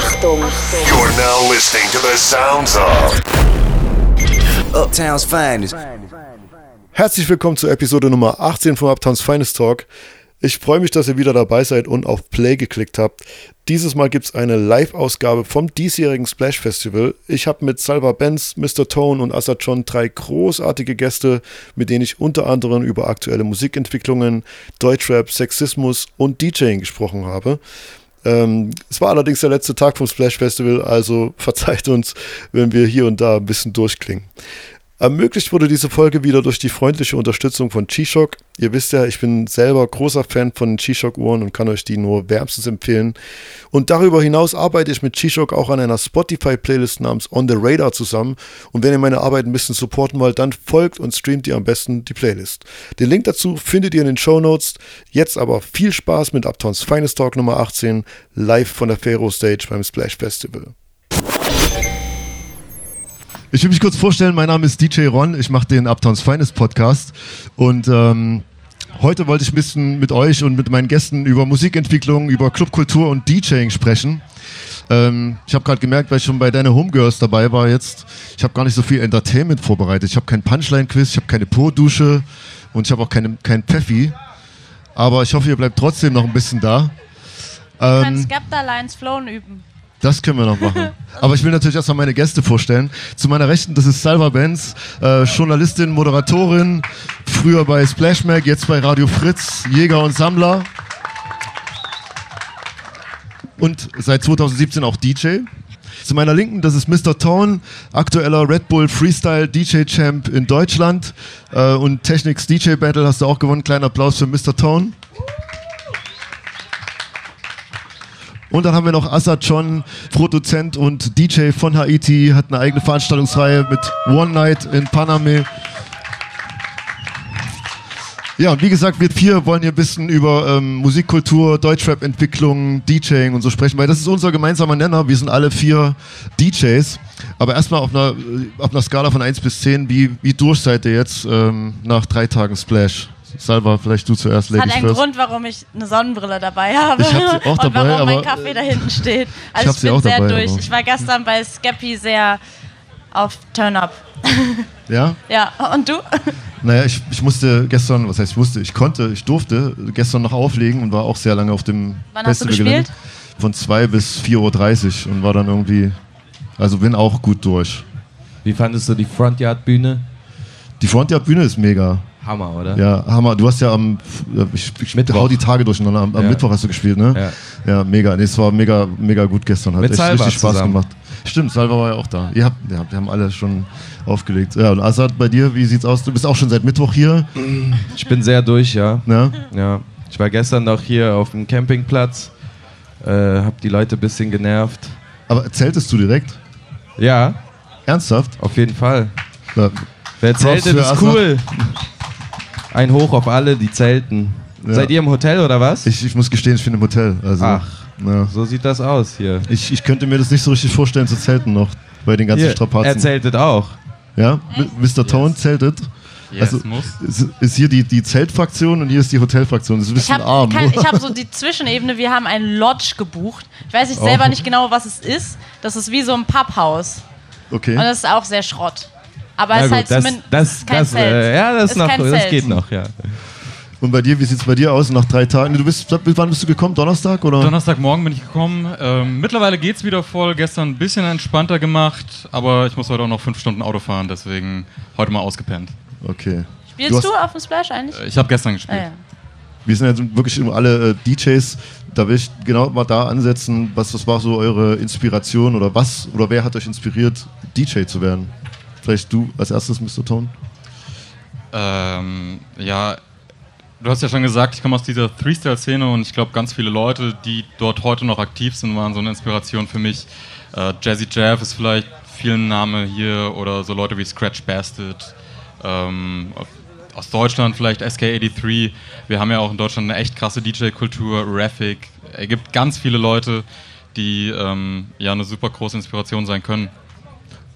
Achtung. You're now listening to the sounds of Uptown's finest. Herzlich willkommen zur Episode Nummer 18 vom Uptowns Finest Talk. Ich freue mich, dass ihr wieder dabei seid und auf Play geklickt habt. Dieses Mal gibt es eine Live-Ausgabe vom diesjährigen Splash Festival. Ich habe mit Salva Benz, Mr. Tone und Assa John drei großartige Gäste, mit denen ich unter anderem über aktuelle Musikentwicklungen, Deutschrap, Sexismus und DJing gesprochen habe. Ähm, es war allerdings der letzte Tag vom Splash Festival, also verzeiht uns, wenn wir hier und da ein bisschen durchklingen. Ermöglicht wurde diese Folge wieder durch die freundliche Unterstützung von G-Shock. Ihr wisst ja, ich bin selber großer Fan von G-Shock-Uhren und kann euch die nur wärmstens empfehlen. Und darüber hinaus arbeite ich mit G-Shock auch an einer Spotify-Playlist namens On the Radar zusammen. Und wenn ihr meine Arbeit ein bisschen supporten wollt, dann folgt und streamt ihr am besten die Playlist. Den Link dazu findet ihr in den Show Notes. Jetzt aber viel Spaß mit Uptowns Finest Talk Nummer 18, live von der Fero Stage beim Splash Festival. Ich will mich kurz vorstellen, mein Name ist DJ Ron, ich mache den Uptowns Finest Podcast und ähm, heute wollte ich ein bisschen mit euch und mit meinen Gästen über Musikentwicklung, über Clubkultur und DJing sprechen. Ähm, ich habe gerade gemerkt, weil ich schon bei deiner Homegirls dabei war jetzt, ich habe gar nicht so viel Entertainment vorbereitet. Ich habe kein Punchline-Quiz, ich habe keine Po-Dusche und ich habe auch keine, kein Pfeffi. Aber ich hoffe, ihr bleibt trotzdem noch ein bisschen da. Du kannst Skepta Lines Flown üben. Das können wir noch machen. Aber ich will natürlich erstmal meine Gäste vorstellen. Zu meiner Rechten, das ist Salva Benz, äh, Journalistin, Moderatorin, früher bei Splash Mag, jetzt bei Radio Fritz, Jäger und Sammler. Und seit 2017 auch DJ. Zu meiner Linken, das ist Mr. Tone, aktueller Red Bull Freestyle DJ Champ in Deutschland. Äh, und Technics DJ Battle hast du auch gewonnen. Kleiner Applaus für Mr. Tone. Und dann haben wir noch Assad John, Produzent und DJ von Haiti, hat eine eigene Veranstaltungsreihe mit One Night in Paname. Ja, und wie gesagt, wir vier wollen hier ein bisschen über ähm, Musikkultur, Deutschrap-Entwicklung, DJing und so sprechen, weil das ist unser gemeinsamer Nenner. Wir sind alle vier DJs. Aber erstmal auf einer, äh, auf einer Skala von 1 bis 10, wie, wie durch seid ihr jetzt ähm, nach drei Tagen Splash? Salva, vielleicht du zuerst, Das Ladies hat einen first. Grund, warum ich eine Sonnenbrille dabei habe. Ich hab sie auch und dabei, warum mein aber- Kaffee da hinten steht. Ich Also ich, sie bin auch sehr dabei, durch. aber- Ich war gestern bei Skeppy sehr auf Turn-Up. Ja? Ja, und du? Naja, ich, ich musste gestern, was heißt ich musste, ich konnte, ich durfte gestern noch auflegen und war auch sehr lange auf dem Wann hast du Festivalgelände. gespielt? Von 2 bis 4.30 Uhr und war dann irgendwie, also bin auch gut durch. Wie fandest du die Frontyard-Bühne? Die Frontyard-Bühne ist mega. Hammer, oder? Ja, Hammer. Du hast ja am, ich, ich Mittwoch. hau die Tage durcheinander, am, am Ja. Mittwoch hast du gespielt, ne? Ja, mega. Nee, es war mega, mega gut gestern. Hat Mit echt Salva richtig Spaß zusammen. gemacht. Stimmt, Salva war ja auch da. Ihr habt, ja, wir haben alle schon aufgelegt. Ja, und Assad, bei dir, wie sieht's aus? Du bist auch schon seit Mittwoch hier, Ich bin sehr durch, ja. ne? ja. Ich war gestern noch hier auf dem Campingplatz, äh, hab die Leute ein bisschen genervt. Aber zeltest du direkt? Ja, Ernsthaft? auf jeden Fall. Ja. Wer zeltet, ist cool. Ein Hoch auf alle, die zelten. Ja. Seid ihr im Hotel oder was? Ich, ich muss gestehen, ich bin im Hotel. Also, Ach. Ja. So sieht das aus hier. Ich, ich könnte mir das nicht so richtig vorstellen zu zelten noch, bei den ganzen hier er Strapazen. zeltet auch. Ja? M- Mr. Tone zeltet. Yes, also muss. ist, hier die, die Zeltfraktion und hier ist die Hotelfraktion. Das ist ein Ich bisschen habe arm. ich hab so die Zwischenebene. Wir haben ein Lodge gebucht. Ich weiß nicht, selber Oh. nicht genau, was es ist. Das ist wie so ein Papphaus. okay. Und das ist auch sehr Schrott. Aber es ist halt das, zumindest das, kein das, Zelt. äh, ja, das, Ist noch, kein das Zelt. geht noch, ja. Und bei dir, wie sieht's bei dir aus nach drei Tagen? Du bist, wann bist du gekommen? Donnerstag oder? Donnerstagmorgen bin ich gekommen. Ähm, mittlerweile geht's wieder voll. Gestern ein bisschen entspannter gemacht, aber ich muss heute auch noch fünf Stunden Auto fahren, deswegen heute mal ausgepennt. Okay. Spielst Du du, hast- auf dem Splash eigentlich? Äh, Ich habe gestern Ah, gespielt. ja. Wir sind jetzt wirklich immer alle äh, DJs. Da will ich genau mal da ansetzen, was, was war so eure Inspiration oder was oder wer hat euch inspiriert, DJ zu werden? Vielleicht du als erstes, Mr. Tone? Ähm, ja, du hast ja schon gesagt, ich komme aus dieser Three-Style-Szene und ich glaube, ganz viele Leute, die dort heute noch aktiv sind, waren so eine Inspiration für mich. Äh, Jazzy Jeff ist vielleicht vielen Name hier oder so Leute wie Scratch Bastard. Ähm, aus Deutschland vielleicht SK83. Wir haben ja auch in Deutschland eine echt krasse DJ-Kultur, Raffic. Es gibt ganz viele Leute, die ähm, ja eine super große Inspiration sein können.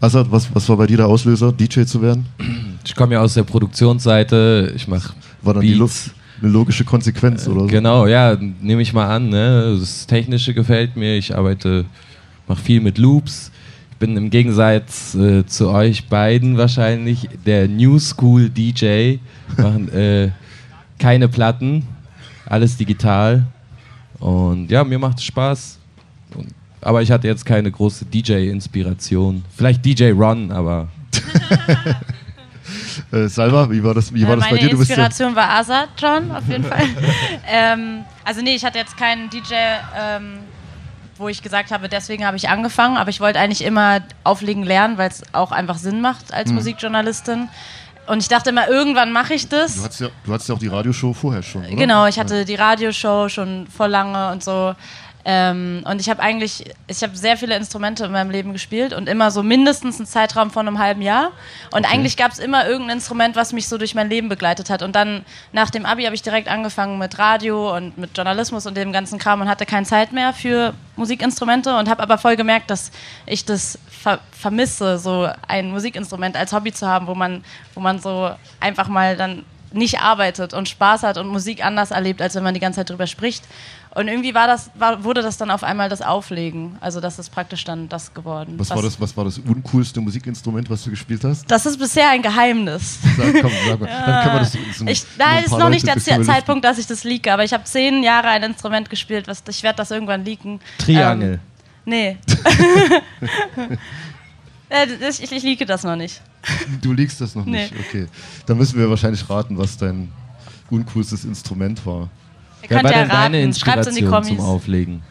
Assad, was, was war bei dir der Auslöser, DJ zu werden? Ich komme ja aus der Produktionsseite, ich mache War dann die Lo Beats. eine logische Konsequenz oder so? Genau, ja, nehme ich mal an. Ne? Das Technische gefällt mir. Ich arbeite mache viel mit Loops. Ich bin im Gegensatz äh, zu euch beiden wahrscheinlich der New School DJ. Machen äh, keine Platten, alles digital. Und ja, mir macht es Spaß. Und, aber ich hatte jetzt keine große DJ-Inspiration. Vielleicht DJ Ron, aber Äh, Salva, wie war das, wie war Äh, das bei Meine dir? Du bist ja, Inspiration war Azad John, auf jeden Fall. ähm, also nee, ich hatte jetzt keinen DJ, ähm, wo ich gesagt habe, deswegen habe ich angefangen, aber ich wollte eigentlich immer auflegen lernen, weil es auch einfach Sinn macht als Hm. Musikjournalistin. Und ich dachte immer, irgendwann mache ich das. du, hattest ja, du hattest ja auch die Radioshow vorher schon, oder? Genau, ich hatte die Radioshow schon vor lange und so. Ähm, und ich habe eigentlich, ich habe sehr viele Instrumente in meinem Leben gespielt und immer so mindestens einen Zeitraum von einem halben Jahr. Und eigentlich gab es immer irgendein Instrument, was mich so durch mein Leben begleitet hat. Und dann nach dem Abi habe ich direkt angefangen mit Radio und mit Journalismus und dem ganzen Kram und hatte keine Zeit mehr für Musikinstrumente und habe aber voll gemerkt, dass ich das ver vermisse, so ein Musikinstrument als Hobby zu haben, wo man, wo man so einfach mal dann nicht arbeitet und Spaß hat und Musik anders erlebt, als wenn man die ganze Zeit drüber spricht. Und irgendwie war das, war, wurde das dann auf einmal das Auflegen. Also das ist praktisch dann das geworden. Was war das, was war das uncoolste Musikinstrument, was du gespielt hast? Das ist bisher ein Geheimnis. Sag, komm, sag mal. Dann kann man das so Ich, nur ein da ist noch nicht der. Zeitpunkt, dass ich das leake, aber ich habe zehn Jahre ein Instrument gespielt, was ich werde das irgendwann leaken. Triangel. Ähm, nee. Äh, das- ich, ich leake das noch nicht. Du liegst das noch Nee. nicht, okay. Dann müssen wir wahrscheinlich raten, was dein uncoolstes Instrument war. Ihr Wer könnt war ja denn deine raten. Schreibt in die Inspiration zum Kommis. Auflegen?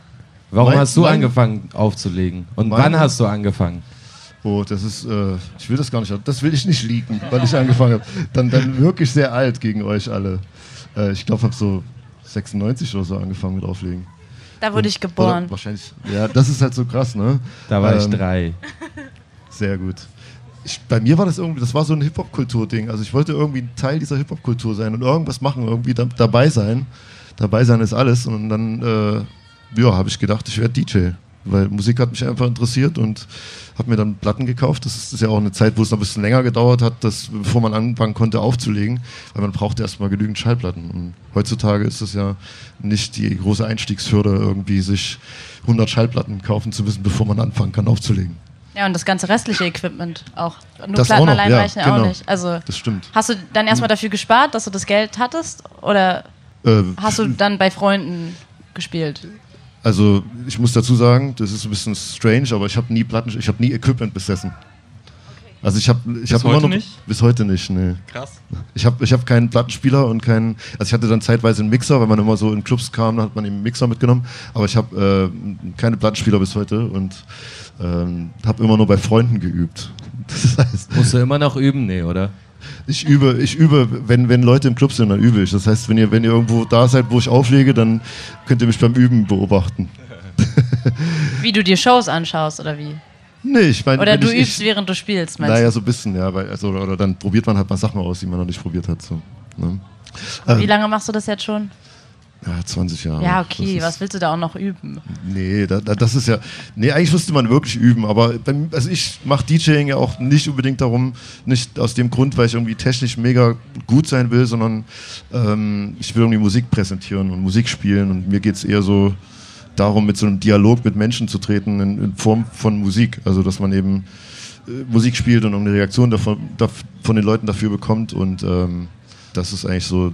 Warum Mein- hast du mein- angefangen aufzulegen? Und Meine- wann hast du angefangen? Oh, das ist, äh, ich will das gar nicht, das will ich nicht leaken, weil ich angefangen habe. Dann, dann wirklich sehr alt gegen euch alle. Äh, ich glaube, ich habe so 96 oder so angefangen mit Auflegen. Da wurde ich Oder geboren. wahrscheinlich, ja, das ist halt so krass, ne? Da war ich Ähm, drei. Sehr gut. Ich, bei mir war das irgendwie, das war so ein Hip-Hop-Kultur-Ding. Also ich wollte irgendwie ein Teil dieser Hip-Hop-Kultur sein und irgendwas machen, irgendwie da, dabei sein. Dabei sein ist alles. Und dann, äh, ja, habe ich gedacht, ich werde DJ. Weil Musik hat mich einfach interessiert und habe mir dann Platten gekauft. Das ist, ja auch eine Zeit, wo es noch ein bisschen länger gedauert hat, dass, bevor man anfangen konnte aufzulegen, weil man brauchte erstmal genügend Schallplatten. Und heutzutage ist es ja nicht die große Einstiegshürde, irgendwie sich 100 Schallplatten kaufen zu müssen, bevor man anfangen kann aufzulegen. Ja, und das ganze restliche Equipment auch. Nur Das Platten allein ja, reichen genau. auch nicht. Also Das stimmt. hast du dann erstmal dafür gespart, dass du das Geld hattest? Oder Äh, hast du dann bei Freunden gespielt? Also ich muss dazu sagen, das ist ein bisschen strange, aber ich habe nie Platten, ich habe nie Equipment besessen. Also ich habe ich Bis habe immer heute noch nicht? bis heute nicht, nee. Krass. Ich habe ich habe keinen Plattenspieler und keinen also ich hatte dann zeitweise einen Mixer, weil man immer so in Clubs kam, dann hat man eben einen Mixer mitgenommen, aber ich habe äh, keine Plattenspieler bis heute und ähm, habe immer nur bei Freunden geübt. Das heißt, Musst du immer noch üben? Nee, oder? Ich übe, ich übe, wenn, wenn Leute im Club sind, dann übe ich. Das heißt, wenn ihr, wenn ihr irgendwo da seid, wo ich auflege, dann könnt ihr mich beim Üben beobachten. Wie du dir Shows anschaust oder wie? Nee, ich meine, Oder du ich, übst, ich, während du spielst, meinst Naja, du? so ein bisschen, ja. Weil, also, oder dann probiert man halt mal Sachen aus, die man noch nicht probiert hat. So. Ne? Wie lange machst du das jetzt schon? Ja, 20 Jahre. Ja, okay, was willst du da auch noch üben? Nee, da, da, das ist ja. Nee, eigentlich müsste man wirklich üben, aber beim, also ich mache DJing ja auch nicht unbedingt darum, nicht aus dem Grund, weil ich irgendwie technisch mega gut sein will, sondern ähm, ich will irgendwie Musik präsentieren und Musik spielen und mir geht es eher so darum, mit so einem Dialog mit Menschen zu treten in, in Form von Musik. Also, dass man eben äh, Musik spielt und eine Reaktion davon, dav- von den Leuten dafür bekommt und ähm, das ist eigentlich so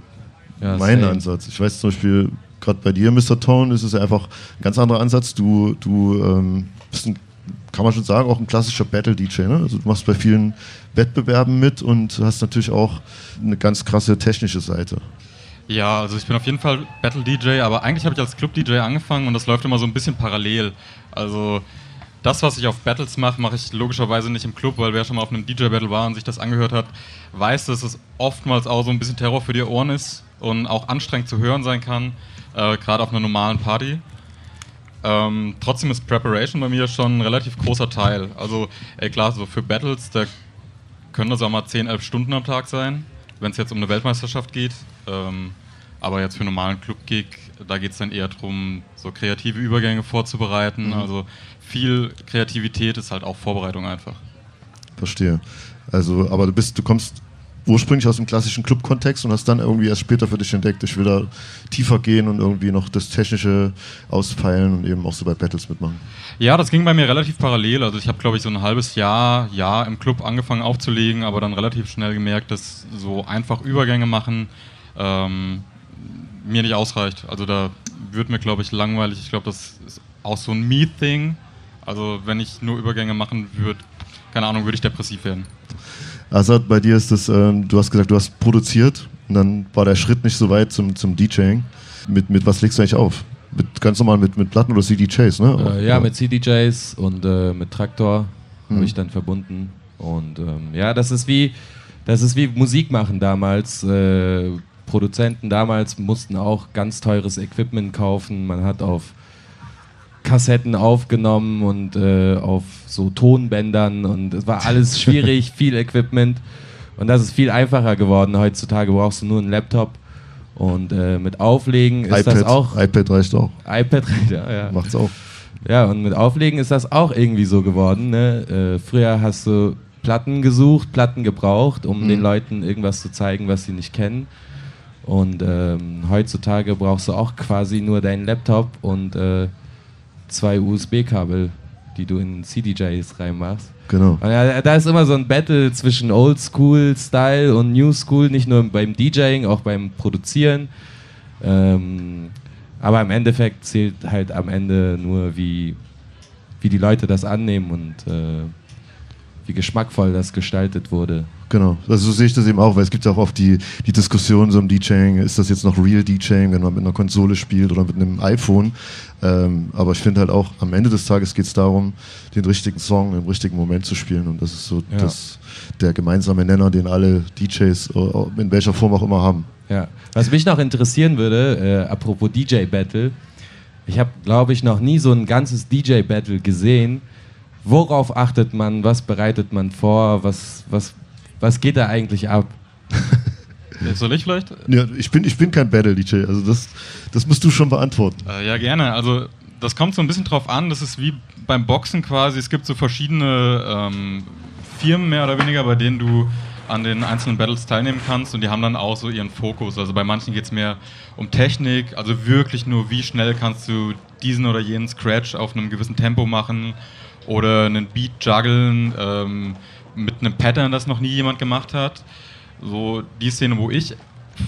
Ja, mein same. Ansatz. Ich weiß zum Beispiel, gerade bei dir, Mr. Tone, ist es ja einfach ein ganz anderer Ansatz. Du, du ähm, bist ein, kann man schon sagen, auch ein klassischer Battle-DJ. Ne? Also du machst bei vielen Wettbewerben mit und hast natürlich auch eine ganz krasse technische Seite. Ja, also ich bin auf jeden Fall Battle-DJ, aber eigentlich habe ich als Club-DJ angefangen und das läuft immer so ein bisschen parallel. Also das, was ich auf Battles mache, mache ich logischerweise nicht im Club, weil wer schon mal auf einem DJ-Battle war und sich das angehört hat, weiß, dass es oftmals auch so ein bisschen Terror für die Ohren ist und auch anstrengend zu hören sein kann, äh, gerade auf einer normalen Party. Ähm, trotzdem ist Preparation bei mir schon ein relativ großer Teil. Also, ey, klar, so für Battles, da können das auch mal 10, 11 Stunden am Tag sein, wenn es jetzt um eine Weltmeisterschaft geht. Ähm, aber jetzt für einen normalen Club-Gig, da geht es dann eher darum, so kreative Übergänge vorzubereiten. Also viel Kreativität ist halt auch Vorbereitung einfach. Verstehe. Also, aber du bist, du kommst ursprünglich aus dem klassischen Club-Kontext und hast dann irgendwie erst später für dich entdeckt, ich will da tiefer gehen und irgendwie noch das Technische auspeilen und eben auch so bei Battles mitmachen. Ja, das ging bei mir relativ parallel. Also ich habe, glaube ich, so ein halbes Jahr, Jahr im Club angefangen aufzulegen, aber dann relativ schnell gemerkt, dass so einfach Übergänge machen ähm, mir nicht ausreicht. Also da wird mir, glaube ich, langweilig. Ich glaube, das ist auch so ein Me-Thing. Also wenn ich nur Übergänge machen würde, keine Ahnung, würde ich depressiv werden. Also bei dir ist das, ähm, du hast gesagt, du hast produziert und dann war der Schritt nicht so weit zum, zum DJing. Mit, mit was legst du eigentlich auf? Mit, ganz normal mit, mit Platten oder CDJs, ne? Äh, ja, mit CDJs und äh, mit Traktor mhm. habe ich dann verbunden. Und ähm, ja, das ist wie, das ist wie Musik machen damals. Äh, Produzenten damals mussten auch ganz teures Equipment kaufen. Man hat auf Kassetten aufgenommen und äh, auf so Tonbändern und es war alles schwierig, viel Equipment. Und das ist viel einfacher geworden. Heutzutage brauchst du nur einen Laptop und äh, mit Auflegen ist iPad, das auch. iPad reicht auch. iPad reicht, ja, ja. Macht's auch. Ja, und mit Auflegen ist das auch irgendwie so geworden. Ne? Äh, früher hast du Platten gesucht, Platten gebraucht, um mhm. den Leuten irgendwas zu zeigen, was sie nicht kennen. Und ähm, heutzutage brauchst du auch quasi nur deinen Laptop und äh, zwei USB-Kabel, die du in CDJs reinmachst. Genau. Ja, da ist immer so ein Battle zwischen Old School Style und New School, nicht nur beim DJing, auch beim Produzieren. Ähm, aber im Endeffekt zählt halt am Ende nur, wie, wie die Leute das annehmen und äh, wie geschmackvoll das gestaltet wurde. Genau, also so sehe ich das eben auch, weil es gibt ja auch oft die, die Diskussion so im DJing, ist das jetzt noch Real DJing, wenn man mit einer Konsole spielt oder mit einem iPhone. Ähm, aber ich finde halt auch, am Ende des Tages geht es darum, den richtigen Song im richtigen Moment zu spielen und das ist so ja. das, der gemeinsame Nenner, den alle DJs äh, in welcher Form auch immer haben. Ja, was mich noch interessieren würde, äh, apropos DJ-Battle, ich habe, glaube ich, noch nie so ein ganzes DJ-Battle gesehen. Worauf achtet man? Was bereitet man vor? Was, was was geht da eigentlich ab? Soll ich vielleicht? Ja, ich bin, ich bin kein Battle-DJ, also das, das musst du schon beantworten. Äh, ja, gerne. Also das kommt so ein bisschen drauf an, das ist wie beim Boxen quasi, es gibt so verschiedene ähm, Firmen mehr oder weniger, bei denen du an den einzelnen Battles teilnehmen kannst und die haben dann auch so ihren Fokus. Also bei manchen geht es mehr um Technik, also wirklich nur, wie schnell kannst du diesen oder jenen Scratch auf einem gewissen Tempo machen oder einen Beat juggeln. Ähm, mit einem Pattern, das noch nie jemand gemacht hat. So die Szene, wo ich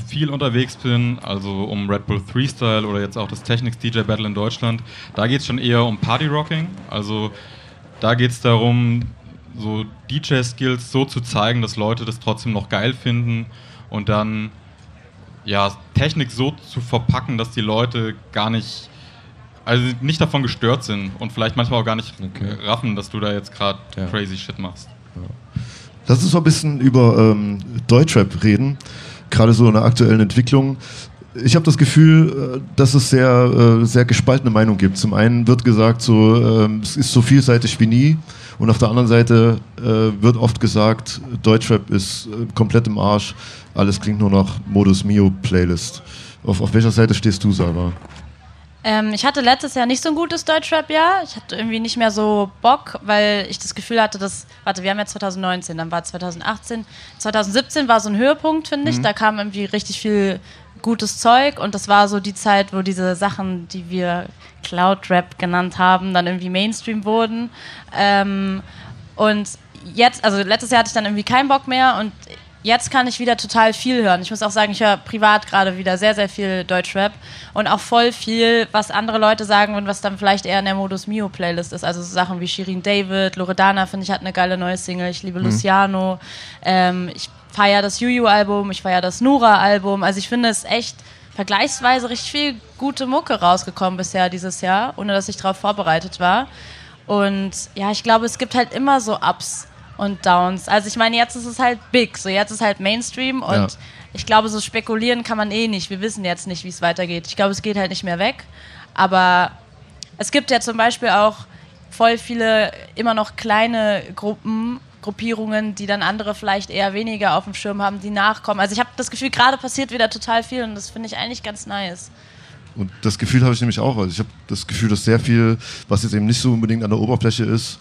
viel unterwegs bin, also um Red Bull 3 Style oder jetzt auch das Technics DJ Battle in Deutschland, da geht es schon eher um Party Rocking. Also da geht es darum, so DJ-Skills so zu zeigen, dass Leute das trotzdem noch geil finden und dann ja, Technik so zu verpacken, dass die Leute gar nicht, also nicht davon gestört sind und vielleicht manchmal auch gar nicht okay. raffen, dass du da jetzt gerade ja. crazy Shit machst. Lass uns mal ein bisschen über ähm, Deutschrap reden, gerade so in der aktuellen Entwicklung. Ich habe das Gefühl, äh, dass es sehr, äh, sehr gespaltene Meinungen gibt. Zum einen wird gesagt, so, äh, es ist so vielseitig wie nie. Und auf der anderen Seite äh, wird oft gesagt, Deutschrap ist äh, komplett im Arsch. Alles klingt nur nach Modus Mio Playlist. Auf, auf welcher Seite stehst du, Sarah? Ähm, ich hatte letztes Jahr nicht so ein gutes Deutschrap-Jahr. Ich hatte irgendwie nicht mehr so Bock, weil ich das Gefühl hatte, dass, warte, wir haben jetzt 2019, dann war 2018. 2017 war so ein Höhepunkt, finde ich. Mhm. Da kam irgendwie richtig viel gutes Zeug und das war so die Zeit, wo diese Sachen, die wir Cloud Rap genannt haben, dann irgendwie Mainstream wurden. Ähm, und jetzt, also letztes Jahr hatte ich dann irgendwie keinen Bock mehr und jetzt kann ich wieder total viel hören. Ich muss auch sagen, ich höre privat gerade wieder sehr, sehr viel Deutschrap und auch voll viel, was andere Leute sagen und was dann vielleicht eher in der Modus Mio Playlist ist. Also so Sachen wie Shirin David, Loredana finde ich hat eine geile neue Single. Ich liebe mhm. Luciano. Ähm, ich feiere das Juju-Album, ich feiere das Nura-Album. Also ich finde es echt vergleichsweise richtig viel gute Mucke rausgekommen bisher dieses Jahr, ohne dass ich darauf vorbereitet war. Und ja, ich glaube, es gibt halt immer so Ups und Downs. Also ich meine, jetzt ist es halt big, so jetzt ist halt Mainstream und ja. ich glaube, so spekulieren kann man eh nicht. Wir wissen jetzt nicht, wie es weitergeht. Ich glaube, es geht halt nicht mehr weg. Aber es gibt ja zum Beispiel auch voll viele immer noch kleine Gruppen, Gruppierungen, die dann andere vielleicht eher weniger auf dem Schirm haben, die nachkommen. Also ich habe das Gefühl, gerade passiert wieder total viel und das finde ich eigentlich ganz nice. Und das Gefühl habe ich nämlich auch. Also ich habe das Gefühl, dass sehr viel, was jetzt eben nicht so unbedingt an der Oberfläche ist,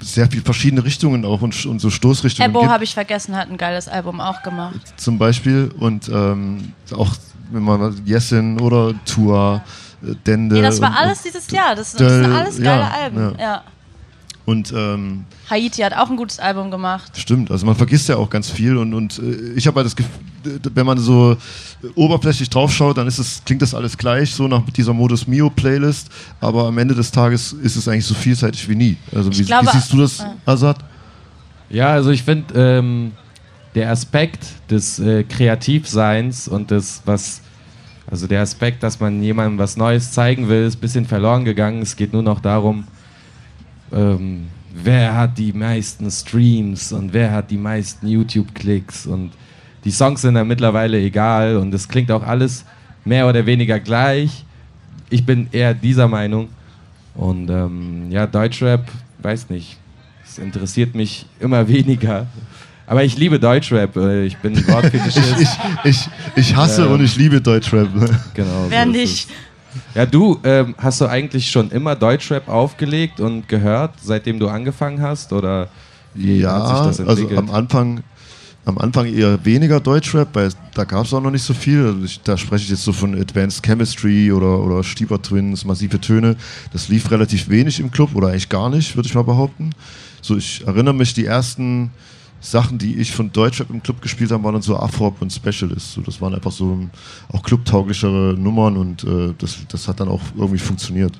sehr viel verschiedene Richtungen auch und, und so Stoßrichtungen Ebo habe ich vergessen, hat ein geiles Album auch gemacht. zum Beispiel und ähm, auch wenn man Yesin oder Tua, äh, Dende. Nee, das war alles dieses Jahr. Das, das sind alles geile ja, Alben. ja. Ja. Und ähm, Haiti hat auch ein gutes Album gemacht. stimmt, also man vergisst ja auch ganz viel und, und äh, ich habe halt das Gefühl, wenn man so oberflächlich draufschaut, dann ist es, klingt das alles gleich, so nach dieser Modus Mio Playlist, aber am Ende des Tages ist es eigentlich so vielseitig wie nie. Also wie, glaube, wie siehst du das, äh, Azad? Ja, also ich finde, ähm, der Aspekt des äh, Kreativseins und des, was, also der Aspekt, dass man jemandem was Neues zeigen will, ist ein bisschen verloren gegangen. Es geht nur noch darum, ähm, wer hat die meisten Streams und wer hat die meisten YouTube-Klicks und die Songs sind dann mittlerweile egal und es klingt auch alles mehr oder weniger gleich. Ich bin eher dieser Meinung und ähm, ja, Deutschrap, weiß nicht, es interessiert mich immer weniger. Aber ich liebe Deutschrap, äh, ich bin Wortfetischist. Ich, ich, ich hasse Ja. und ich liebe Deutschrap. genau, Wer so nicht? Ja, du, ähm, hast du eigentlich schon immer Deutschrap aufgelegt und gehört, seitdem du angefangen hast? Oder wie Ja, hat sich das also entwickelt? am Anfang, am Anfang eher weniger Deutschrap, weil da gab es auch noch nicht so viel. Also ich, da spreche ich jetzt so von Advanced Chemistry oder, oder Stieber Twins, massive Töne. Das lief relativ wenig im Club oder eigentlich gar nicht, würde ich mal behaupten. So, ich erinnere mich, die ersten Sachen, die ich von Deutschrap im Club gespielt habe, waren dann so Afrop und Specialist. So, das waren einfach so ähm, auch clubtauglichere Nummern und äh, das, das hat dann auch irgendwie funktioniert.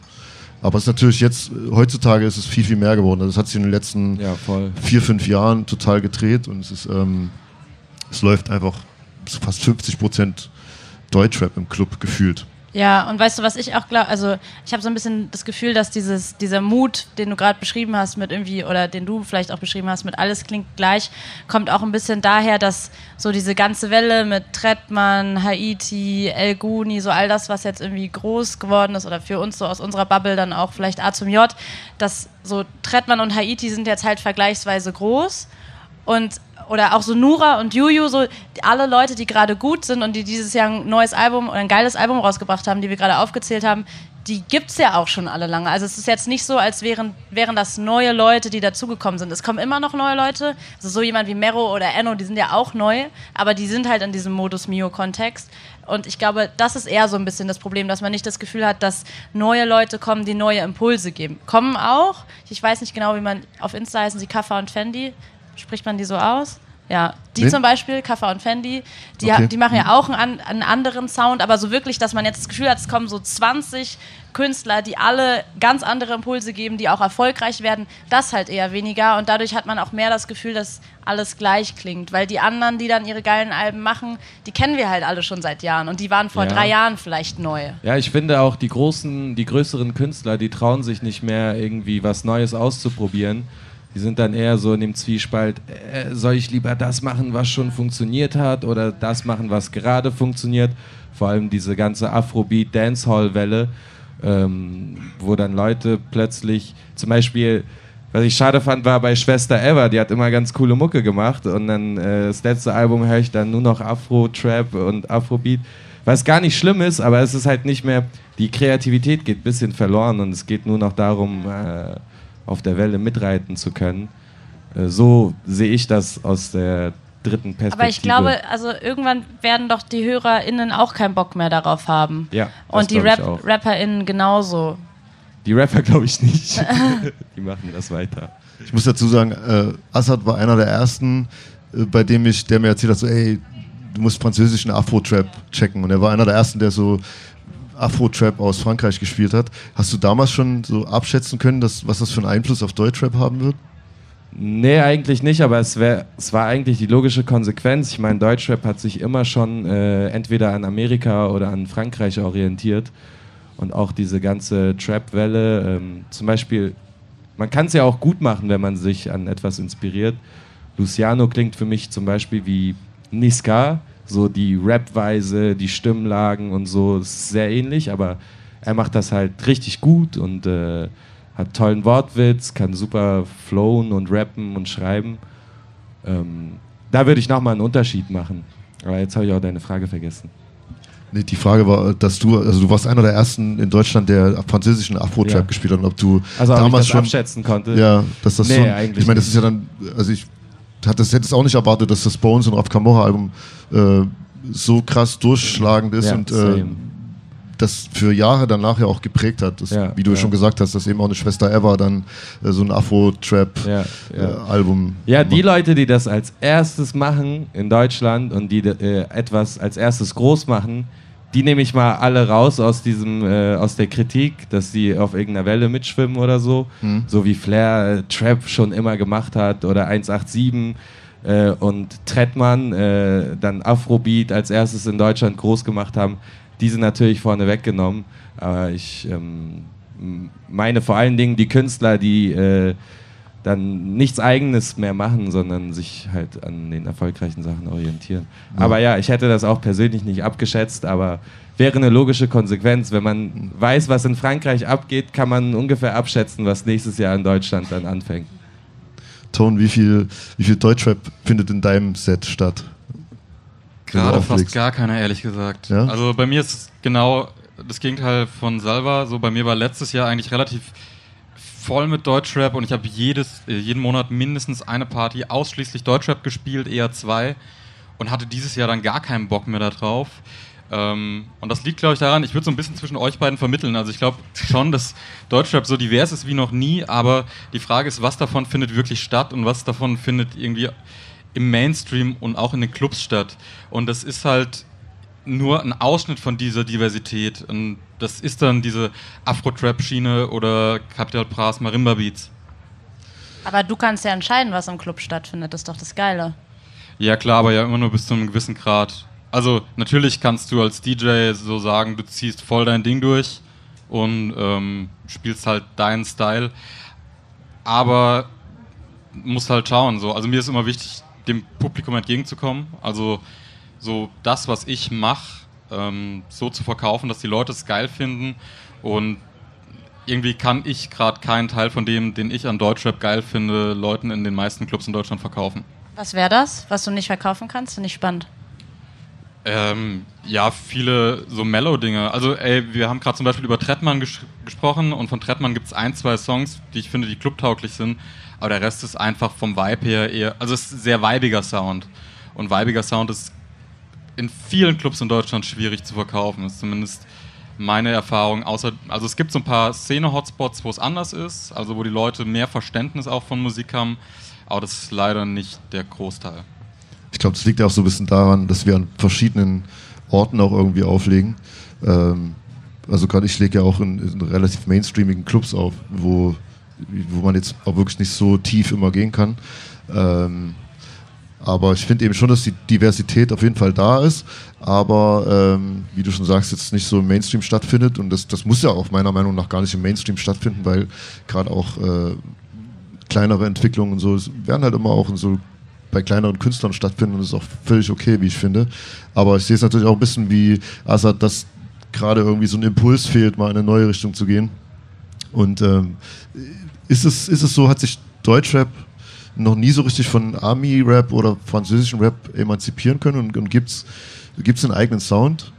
Aber es ist natürlich jetzt, äh, heutzutage ist es viel, viel mehr geworden. Also es hat sich in den letzten ja, vier, fünf Jahren total gedreht und es ist, ähm, es läuft einfach fast 50 Prozent Deutschrap im Club gefühlt. Ja, und weißt du, was ich auch glaube, also ich habe so ein bisschen das Gefühl, dass dieses, dieser Mut, den du gerade beschrieben hast mit irgendwie, oder den du vielleicht auch beschrieben hast mit alles klingt gleich, kommt auch ein bisschen daher, dass so diese ganze Welle mit Trettmann, Haiti, El Guni, so all das, was jetzt irgendwie groß geworden ist oder für uns so aus unserer Bubble dann auch vielleicht A zum J, dass so Trettmann und Haiti sind jetzt halt vergleichsweise groß. Und oder auch so Nura und Juju, so alle Leute, die gerade gut sind und die dieses Jahr ein neues Album oder ein geiles Album rausgebracht haben, die wir gerade aufgezählt haben, die gibt's ja auch schon alle lange. Also es ist jetzt nicht so, als wären, wären das neue Leute, die dazugekommen sind. Es kommen immer noch neue Leute. Also so jemand wie Mero oder Enno, die sind ja auch neu, aber die sind halt in diesem Modus Mio-Kontext. Und ich glaube, das ist eher so ein bisschen das Problem, dass man nicht das Gefühl hat, dass neue Leute kommen, die neue Impulse geben. Kommen auch. Ich weiß nicht genau, wie man auf Insta heißen sie Kaffa und Fendi. Spricht man die so aus? Ja, die Wen? zum Beispiel, Kaffa und Fendi, die, Okay. die machen ja auch einen, einen anderen Sound, aber so wirklich, dass man jetzt das Gefühl hat, es kommen so 20 Künstler, die alle ganz andere Impulse geben, die auch erfolgreich werden, das halt eher weniger und dadurch hat man auch mehr das Gefühl, dass alles gleich klingt, weil die anderen, die dann ihre geilen Alben machen, die kennen wir halt alle schon seit Jahren und die waren vor Ja. drei Jahren vielleicht neu. Ja, ich finde auch die großen, die größeren Künstler, die trauen sich nicht mehr irgendwie was Neues auszuprobieren. Die sind dann eher so in dem Zwiespalt, äh, soll ich lieber das machen, was schon funktioniert hat oder das machen, was gerade funktioniert. Vor allem diese ganze Afrobeat Dancehall-Welle, ähm, wo dann Leute plötzlich, zum Beispiel, was ich schade fand, war bei Schwester Eva, die hat immer ganz coole Mucke gemacht und dann äh, das letzte Album höre ich dann nur noch Afro-Trap und Afrobeat. Was gar nicht schlimm ist, aber es ist halt nicht mehr, die Kreativität geht ein bisschen verloren und es geht nur noch darum, äh, auf der Welle mitreiten zu können. Äh, so sehe ich das aus der dritten Perspektive. Aber ich glaube, also irgendwann werden doch die HörerInnen auch keinen Bock mehr darauf haben. Ja, das Und die Rap auch. RapperInnen genauso. die Rapper glaube ich nicht. die machen das weiter. Ich muss dazu sagen, äh, Assad war einer der ersten, äh, bei dem ich, der mir erzählt hat, so, ey, du musst französischen Afro-Trap checken. Und er war einer der ersten, der so Afro-Trap aus Frankreich gespielt hat. Hast du damals schon so abschätzen können, dass, was das für einen Einfluss auf Deutschrap haben wird? Nee, eigentlich nicht, aber es, wär, es war eigentlich die logische Konsequenz. Ich meine, Deutschrap hat sich immer schon äh, entweder an Amerika oder an Frankreich orientiert. Und auch diese ganze Trap-Welle, ähm, zum Beispiel, man kann es ja auch gut machen, wenn man sich an etwas inspiriert. Luciano klingt für mich zum Beispiel wie Niska, so die Rap-Weise, die Stimmlagen und so, ist sehr ähnlich, aber er macht das halt richtig gut und äh, hat tollen Wortwitz, kann super flowen und rappen und schreiben. Ähm, da würde ich nochmal einen Unterschied machen. Aber jetzt habe ich auch deine Frage vergessen. Nee, die Frage war, dass du, also du warst einer der ersten in Deutschland, der französischen Afro-Trap Ja. gespielt hat und ob du Also ob ich damals das schon abschätzen konnte. Ja, dass das Nee, schon. eigentlich Ich meine, das ist ja dann, also ich hatte es hätte es auch nicht erwartet, dass das Bones und Raf Camorra Album äh, so krass durchschlagend ist Ja, und äh, das für Jahre danach ja auch geprägt hat. Das, Ja, wie du ja. schon gesagt hast, dass eben auch eine Schwester Eva dann äh, so ein. Afro-Trap-Album. Ja, die Leute, die das als erstes machen in Deutschland und die äh, etwas als erstes groß machen, die nehme ich mal alle raus aus diesem, äh, aus der Kritik, dass die auf irgendeiner Welle mitschwimmen oder so. So wie Flair äh, Trap schon immer gemacht hat oder 187 äh, und Trettmann äh, dann Afrobeat als erstes in Deutschland groß gemacht haben. Die sind natürlich vorne weggenommen. Aber ich ähm, meine vor allen Dingen die Künstler, die äh, dann nichts Eigenes mehr machen, sondern sich halt an den erfolgreichen Sachen orientieren. Aber ja, ich hätte das auch persönlich nicht abgeschätzt, aber wäre eine logische Konsequenz. Wenn man weiß, was in Frankreich abgeht, kann man ungefähr abschätzen, was nächstes Jahr in Deutschland dann anfängt. Ton, wie viel, wie viel Deutschrap findet in deinem Set statt? Gerade fast gar keiner, ehrlich gesagt. Ja? Also bei mir ist es genau das Gegenteil von Salva. So bei mir war letztes Jahr eigentlich relativ voll mit Deutschrap und ich habe jedes äh, jeden Monat mindestens eine Party ausschließlich Deutschrap gespielt, eher zwei und hatte dieses Jahr dann gar keinen Bock mehr darauf. Ähm, und das liegt, glaube ich, daran, ich würde so ein bisschen zwischen euch beiden vermitteln. Also ich glaube schon, dass Deutschrap so divers ist wie noch nie, aber die Frage ist, was davon findet wirklich statt und was davon findet irgendwie im Mainstream und auch in den Clubs statt. Und das ist halt nur ein Ausschnitt von dieser Diversität. Und das ist dann diese Afro-Trap-Schiene oder Capital Bras Marimba Beats. Aber du kannst ja entscheiden, was im Club stattfindet. Das ist doch das Geile. Ja klar, aber ja immer nur bis zu einem gewissen Grad. Also natürlich kannst du als DJ so sagen, du ziehst voll dein Ding durch und ähm, spielst halt deinen Style. Aber musst halt schauen. So. Also mir ist immer wichtig, dem Publikum entgegenzukommen. Also so das, was ich mache, ähm, so zu verkaufen, dass die Leute es geil finden. Und irgendwie kann ich gerade keinen Teil von dem, den ich an Deutschrap geil finde, Leuten in den meisten Clubs in Deutschland verkaufen. Was wäre das, was du nicht verkaufen kannst? Finde ich spannend. Ähm, ja, viele so Mellow-Dinge. Also, ey, wir haben gerade zum Beispiel über Trettmann ges gesprochen und von Trettmann gibt es ein, zwei Songs, die ich finde, die clubtauglich sind, aber der Rest ist einfach vom Vibe her eher, also es ist ein sehr weibiger Sound. Und weibiger Sound ist in vielen Clubs in Deutschland schwierig zu verkaufen. Das ist zumindest meine Erfahrung. Außer, also es gibt so ein paar Szene-Hotspots, wo es anders ist, also wo die Leute mehr Verständnis auch von Musik haben, aber das ist leider nicht der Großteil. Ich glaube, das liegt ja auch so ein bisschen daran, dass wir an verschiedenen Orten auch irgendwie auflegen. Ähm, also gerade ich lege ja auch in, in relativ mainstreamigen Clubs auf, wo, wo man jetzt auch wirklich nicht so tief immer gehen kann. Ähm, aber ich finde eben schon, dass die Diversität auf jeden Fall da ist, aber ähm, wie du schon sagst, jetzt nicht so im Mainstream stattfindet und das, das muss ja auch meiner Meinung nach gar nicht im Mainstream stattfinden, weil gerade auch äh, kleinere Entwicklungen und so werden halt immer auch in so bei kleineren Künstlern stattfinden und das ist auch völlig okay, wie ich finde. Aber ich sehe es natürlich auch ein bisschen wie Assad, dass gerade irgendwie so ein Impuls fehlt, mal in eine neue Richtung zu gehen. Und ähm, ist, es, ist es so, hat sich Deutschrap noch nie so richtig von Army-Rap oder französischen Rap emanzipieren können und, und gibt es einen eigenen Sound?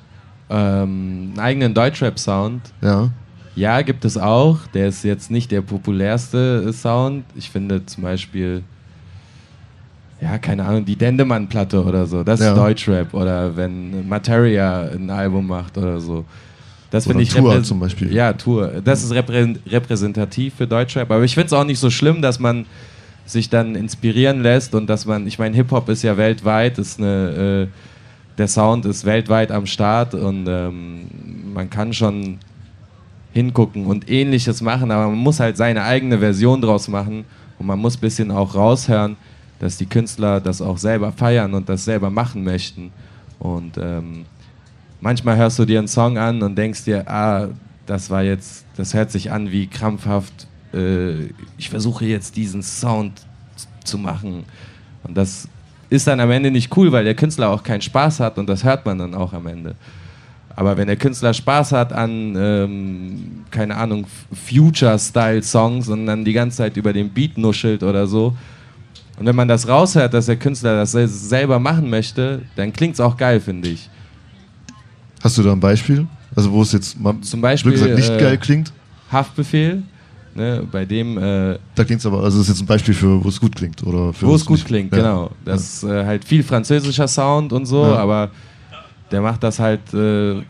Ähm, einen eigenen Deutschrap-Sound. Ja. Ja, gibt es auch. Der ist jetzt nicht der populärste äh, Sound. Ich finde zum Beispiel, ja, keine Ahnung, die Dendemann-Platte oder so. Das Ja. ist Deutschrap. Oder wenn Materia ein Album macht oder so. Das finde ich Tour zum Beispiel. Ja, Tour. Das ist reprä repräsentativ für Deutschrap. Aber ich finde es auch nicht so schlimm, dass man sich dann inspirieren lässt und dass man, ich meine, Hip-Hop ist ja weltweit, ist eine, äh, der Sound ist weltweit am Start und ähm, man kann schon hingucken und ähnliches machen, aber man muss halt seine eigene Version draus machen und man muss ein bisschen auch raushören, dass die Künstler das auch selber feiern und das selber machen möchten. Und ähm, manchmal hörst du dir einen Song an und denkst dir, ah, das war jetzt, das hört sich an wie krampfhaft, äh, ich versuche jetzt diesen Sound zu machen. Und das ist dann am Ende nicht cool, weil der Künstler auch keinen Spaß hat und das hört man dann auch am Ende. Aber wenn der Künstler Spaß hat an, ähm, keine Ahnung, Future-Style-Songs und dann die ganze Zeit über den Beat nuschelt oder so, und wenn man das raushört, dass der Künstler das sel- selber machen möchte, dann klingt es auch geil, finde ich. Hast du da ein Beispiel? Also wo es jetzt mal Zum Beispiel, gesagt, nicht äh, geil klingt? Haftbefehl, ne, bei dem, äh, Da klingt es aber, also das ist jetzt ein Beispiel für, wo es gut klingt. Oder für wo es gut nicht- klingt, ja. genau. Das ist äh, halt viel französischer Sound und so, Ja. aber der macht das halt äh,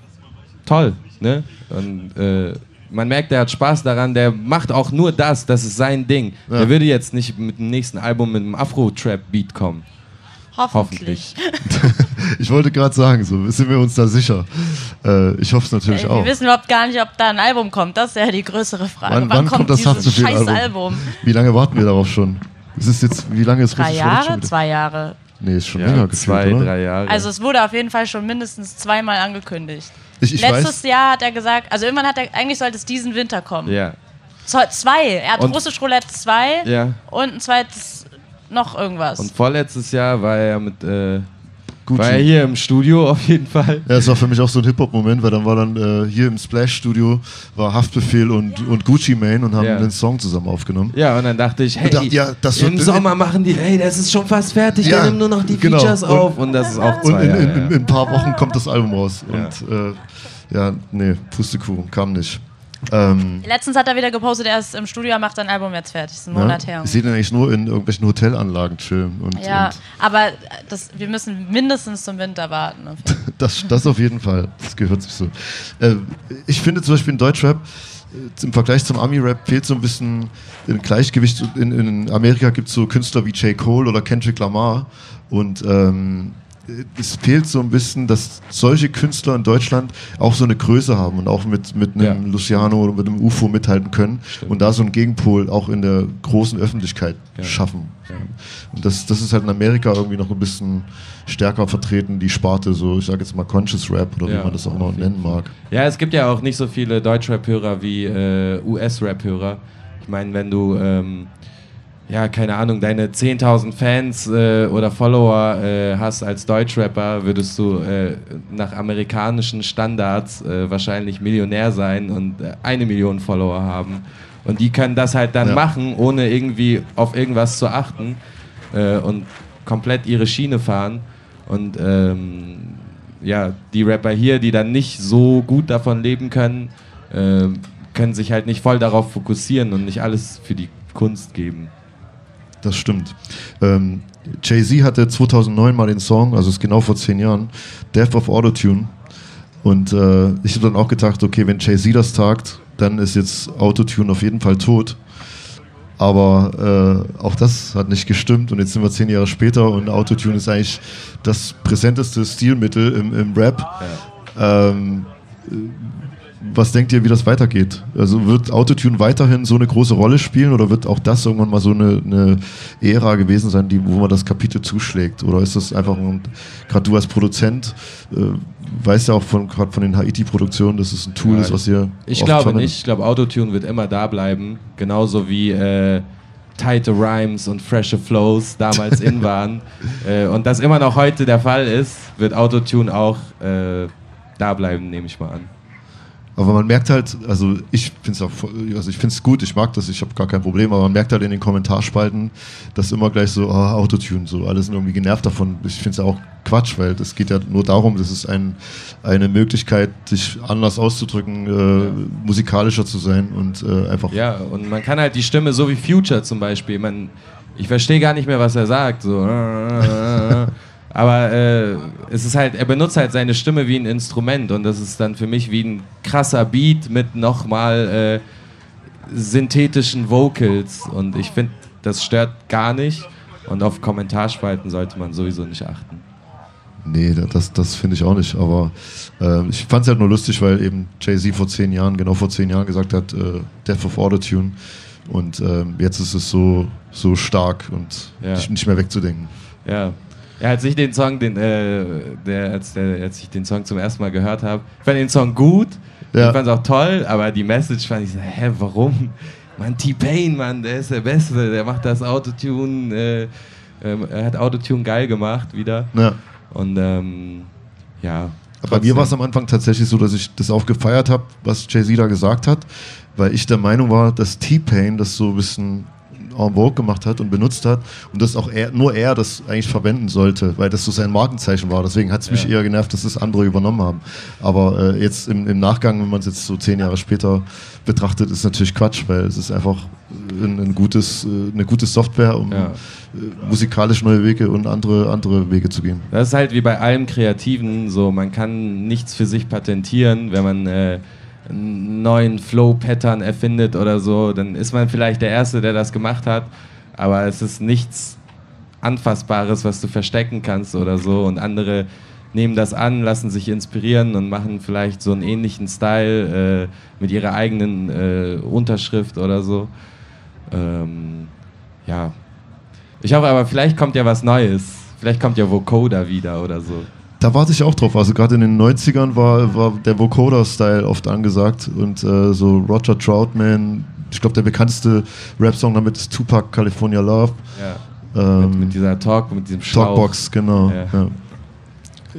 toll, ne? Und äh, man merkt, der hat Spaß daran, der macht auch nur das, das ist sein Ding. Ja. Der würde jetzt nicht mit dem nächsten Album mit einem Afro-Trap-Beat kommen. Hoffentlich. Ich wollte gerade sagen, so sind wir uns da sicher. Äh, ich hoffe es natürlich Ey, auch. wir wissen überhaupt gar nicht, ob da ein Album kommt. Das ist ja die größere Frage. Wann- wann kommt das dieses Haftbefehl-Album? scheiß Album? Wie lange warten wir darauf schon? Es ist jetzt, wie lange ist Drei Jahre? Zwei Jahre. Nee, ist schon länger Ja, gefühlt, zwei, oder? drei Jahre. Also es wurde auf jeden Fall schon mindestens zweimal angekündigt. Ich, ich Letztes weiß, Jahr hat er gesagt, also irgendwann hat er, eigentlich sollte es diesen Winter kommen. ja. So, zwei. Er hat Und- Russisch Roulette 2 ja. und ein zweites noch irgendwas. Und vorletztes Jahr war er mit, äh, Gucci. war er hier im Studio auf jeden Fall. Ja, es war für mich auch so ein Hip-Hop-Moment, weil dann war dann äh, hier im Splash-Studio war Haftbefehl und, und Gucci Mane und haben Ja. den Song zusammen aufgenommen. Ja, und dann dachte ich, hey, dachte, ja, das im Sommer machen die, hey, das ist schon fast fertig, Ja, wir nehmen nur noch die genau. Features Und- auf und das ist auch Und zwei in, Jahre, in, in, ja. in ein paar Wochen kommt das Album raus. Und äh, ja, nee, Pustekuchen, kam nicht. Ähm, Letztens hat er wieder gepostet, er ist im Studio, macht sein Album jetzt fertig. Das ist ein ja, Monat her. ich sehe den eigentlich nur in irgendwelchen Hotelanlagen chillen. Und, Ja, und aber das, wir müssen mindestens zum Winter warten. Das, das auf jeden Fall. Das gehört sich so. Äh, ich finde zum Beispiel in Deutschrap, äh, im Vergleich zum Ami-Rap fehlt so ein bisschen ein Gleichgewicht. In, in Amerika gibt es so Künstler wie J. Cole oder Kendrick Lamar. Und ähm, es fehlt so ein bisschen, dass solche Künstler in Deutschland auch so eine Größe haben und auch mit, mit einem Ja. Luciano oder mit einem UFO mithalten können und da so einen Gegenpol auch in der großen Öffentlichkeit Ja. schaffen. Und das, das ist halt in Amerika irgendwie noch ein bisschen stärker vertreten, die Sparte, so ich sage jetzt mal Conscious Rap oder Ja, wie man das auch noch nennen mag. Ja, es gibt ja auch nicht so viele Deutschrap-Hörer wie äh, US-Rap-Hörer. Ich meine, wenn du, ähm, ja, keine Ahnung, deine 10.000 Fans äh, oder Follower äh, hast als Deutschrapper, würdest du äh, nach amerikanischen Standards äh, wahrscheinlich Millionär sein und äh, eine Million Follower haben. Und die können das halt dann Ja. machen, ohne irgendwie auf irgendwas zu achten äh, und komplett ihre Schiene fahren. Und ähm, ja, die Rapper hier, die dann nicht so gut davon leben können, können sich halt nicht voll darauf fokussieren und nicht alles für die Kunst geben. Das stimmt. Ähm, Jay-Z hatte 2009 mal den Song, also ist genau vor zehn Jahren, Death of Autotune. Und äh, ich habe dann auch gedacht, okay, wenn Jay-Z das tagt, dann ist jetzt Autotune auf jeden Fall tot. Aber äh, auch das hat nicht gestimmt und jetzt sind wir zehn Jahre später und Autotune ist eigentlich das präsenteste Stilmittel im, im Rap. Ähm, äh, was denkt ihr, wie das weitergeht? Also wird Autotune weiterhin so eine große Rolle spielen oder wird auch das irgendwann mal so eine, eine Ära gewesen sein, die, wo man das Kapitel zuschlägt? Oder ist das einfach ein, gerade du als Produzent, äh, weißt ja auch von, gerade von den Haiti-Produktionen, dass es ein Tool Ja, ist, was ihr Ich glaube verwendet? nicht. Ich glaube, Autotune wird immer da bleiben. Genauso wie äh, tighte Rhymes und freshe Flows damals in waren. Äh, und das immer noch heute der Fall ist, wird Autotune auch äh, da bleiben, nehme ich mal an. Aber man merkt halt, also ich finde es also ich finde es gut, ich mag das, ich habe gar kein Problem, aber man merkt halt in den Kommentarspalten, dass immer gleich so, ah, Autotune, so, alle sind irgendwie genervt davon. Ich finde es ja auch Quatsch, weil es geht ja nur darum, das ist ein, eine Möglichkeit, sich anders auszudrücken, äh, musikalischer zu sein und äh, einfach. Ja, und man kann halt die Stimme, so wie Future zum Beispiel, man, ich verstehe gar nicht mehr, was er sagt. So. Aber äh, es ist halt, er benutzt halt seine Stimme wie ein Instrument und das ist dann für mich wie ein krasser Beat mit nochmal äh, synthetischen Vocals und ich finde, das stört gar nicht und auf Kommentarspalten sollte man sowieso nicht achten. Nee, das, das finde ich auch nicht. Aber äh, ich fand es halt nur lustig, weil eben Jay-Z vor zehn Jahren, genau vor zehn Jahren gesagt hat, äh, Death of Autotune. Und ähm, jetzt ist es so, so stark und Ja. nicht, nicht mehr wegzudenken. Ja. Ja, als ich den Song, den, äh, der, als, der, als ich den Song zum ersten Mal gehört habe, ich fand den Song gut, Ja. ich fand es auch toll, aber die Message fand ich so, hä, warum? Mann, T-Pain, Mann, der ist der Beste, der macht das Autotune, äh, ähm, er hat Autotune geil gemacht wieder. Ja. Und ähm, ja. Bei mir war es am Anfang tatsächlich so, dass ich das auch gefeiert habe, was Jay-Z da gesagt hat, weil ich der Meinung war, dass T-Pain das so ein bisschen en vogue gemacht hat und benutzt hat und dass auch er, nur er das eigentlich verwenden sollte, weil das so sein Markenzeichen war. Deswegen hat es mich eher genervt, dass das andere übernommen haben. Aber äh, jetzt im, im Nachgang, wenn man es jetzt so zehn Jahre später betrachtet, ist natürlich Quatsch, weil es ist einfach ein, ein gutes, äh, eine gute Software, um Ja. äh, musikalisch neue Wege und andere, andere Wege zu gehen. Das ist halt wie bei allem Kreativen so, man kann nichts für sich patentieren, wenn man äh, einen neuen Flow-Pattern erfindet oder so, dann ist man vielleicht der Erste, der das gemacht hat, aber es ist nichts Anfassbares, was du verstecken kannst oder so und andere nehmen das an, lassen sich inspirieren und machen vielleicht so einen ähnlichen Style äh, mit ihrer eigenen äh, Unterschrift oder so. Ähm, ja. Ich hoffe aber, vielleicht kommt ja was Neues. Vielleicht kommt ja Vocoder wieder oder so. Da warte ich auch drauf. Also gerade in den 90ern war, war der Vocoder-Style oft angesagt und äh, so Roger Troutman, ich glaube der bekannteste Rap-Song damit ist Tupac California Love. Ja. Ähm, Mit, mit dieser Talk, mit diesem Schlauch. Talkbox, genau. Ja. Ja.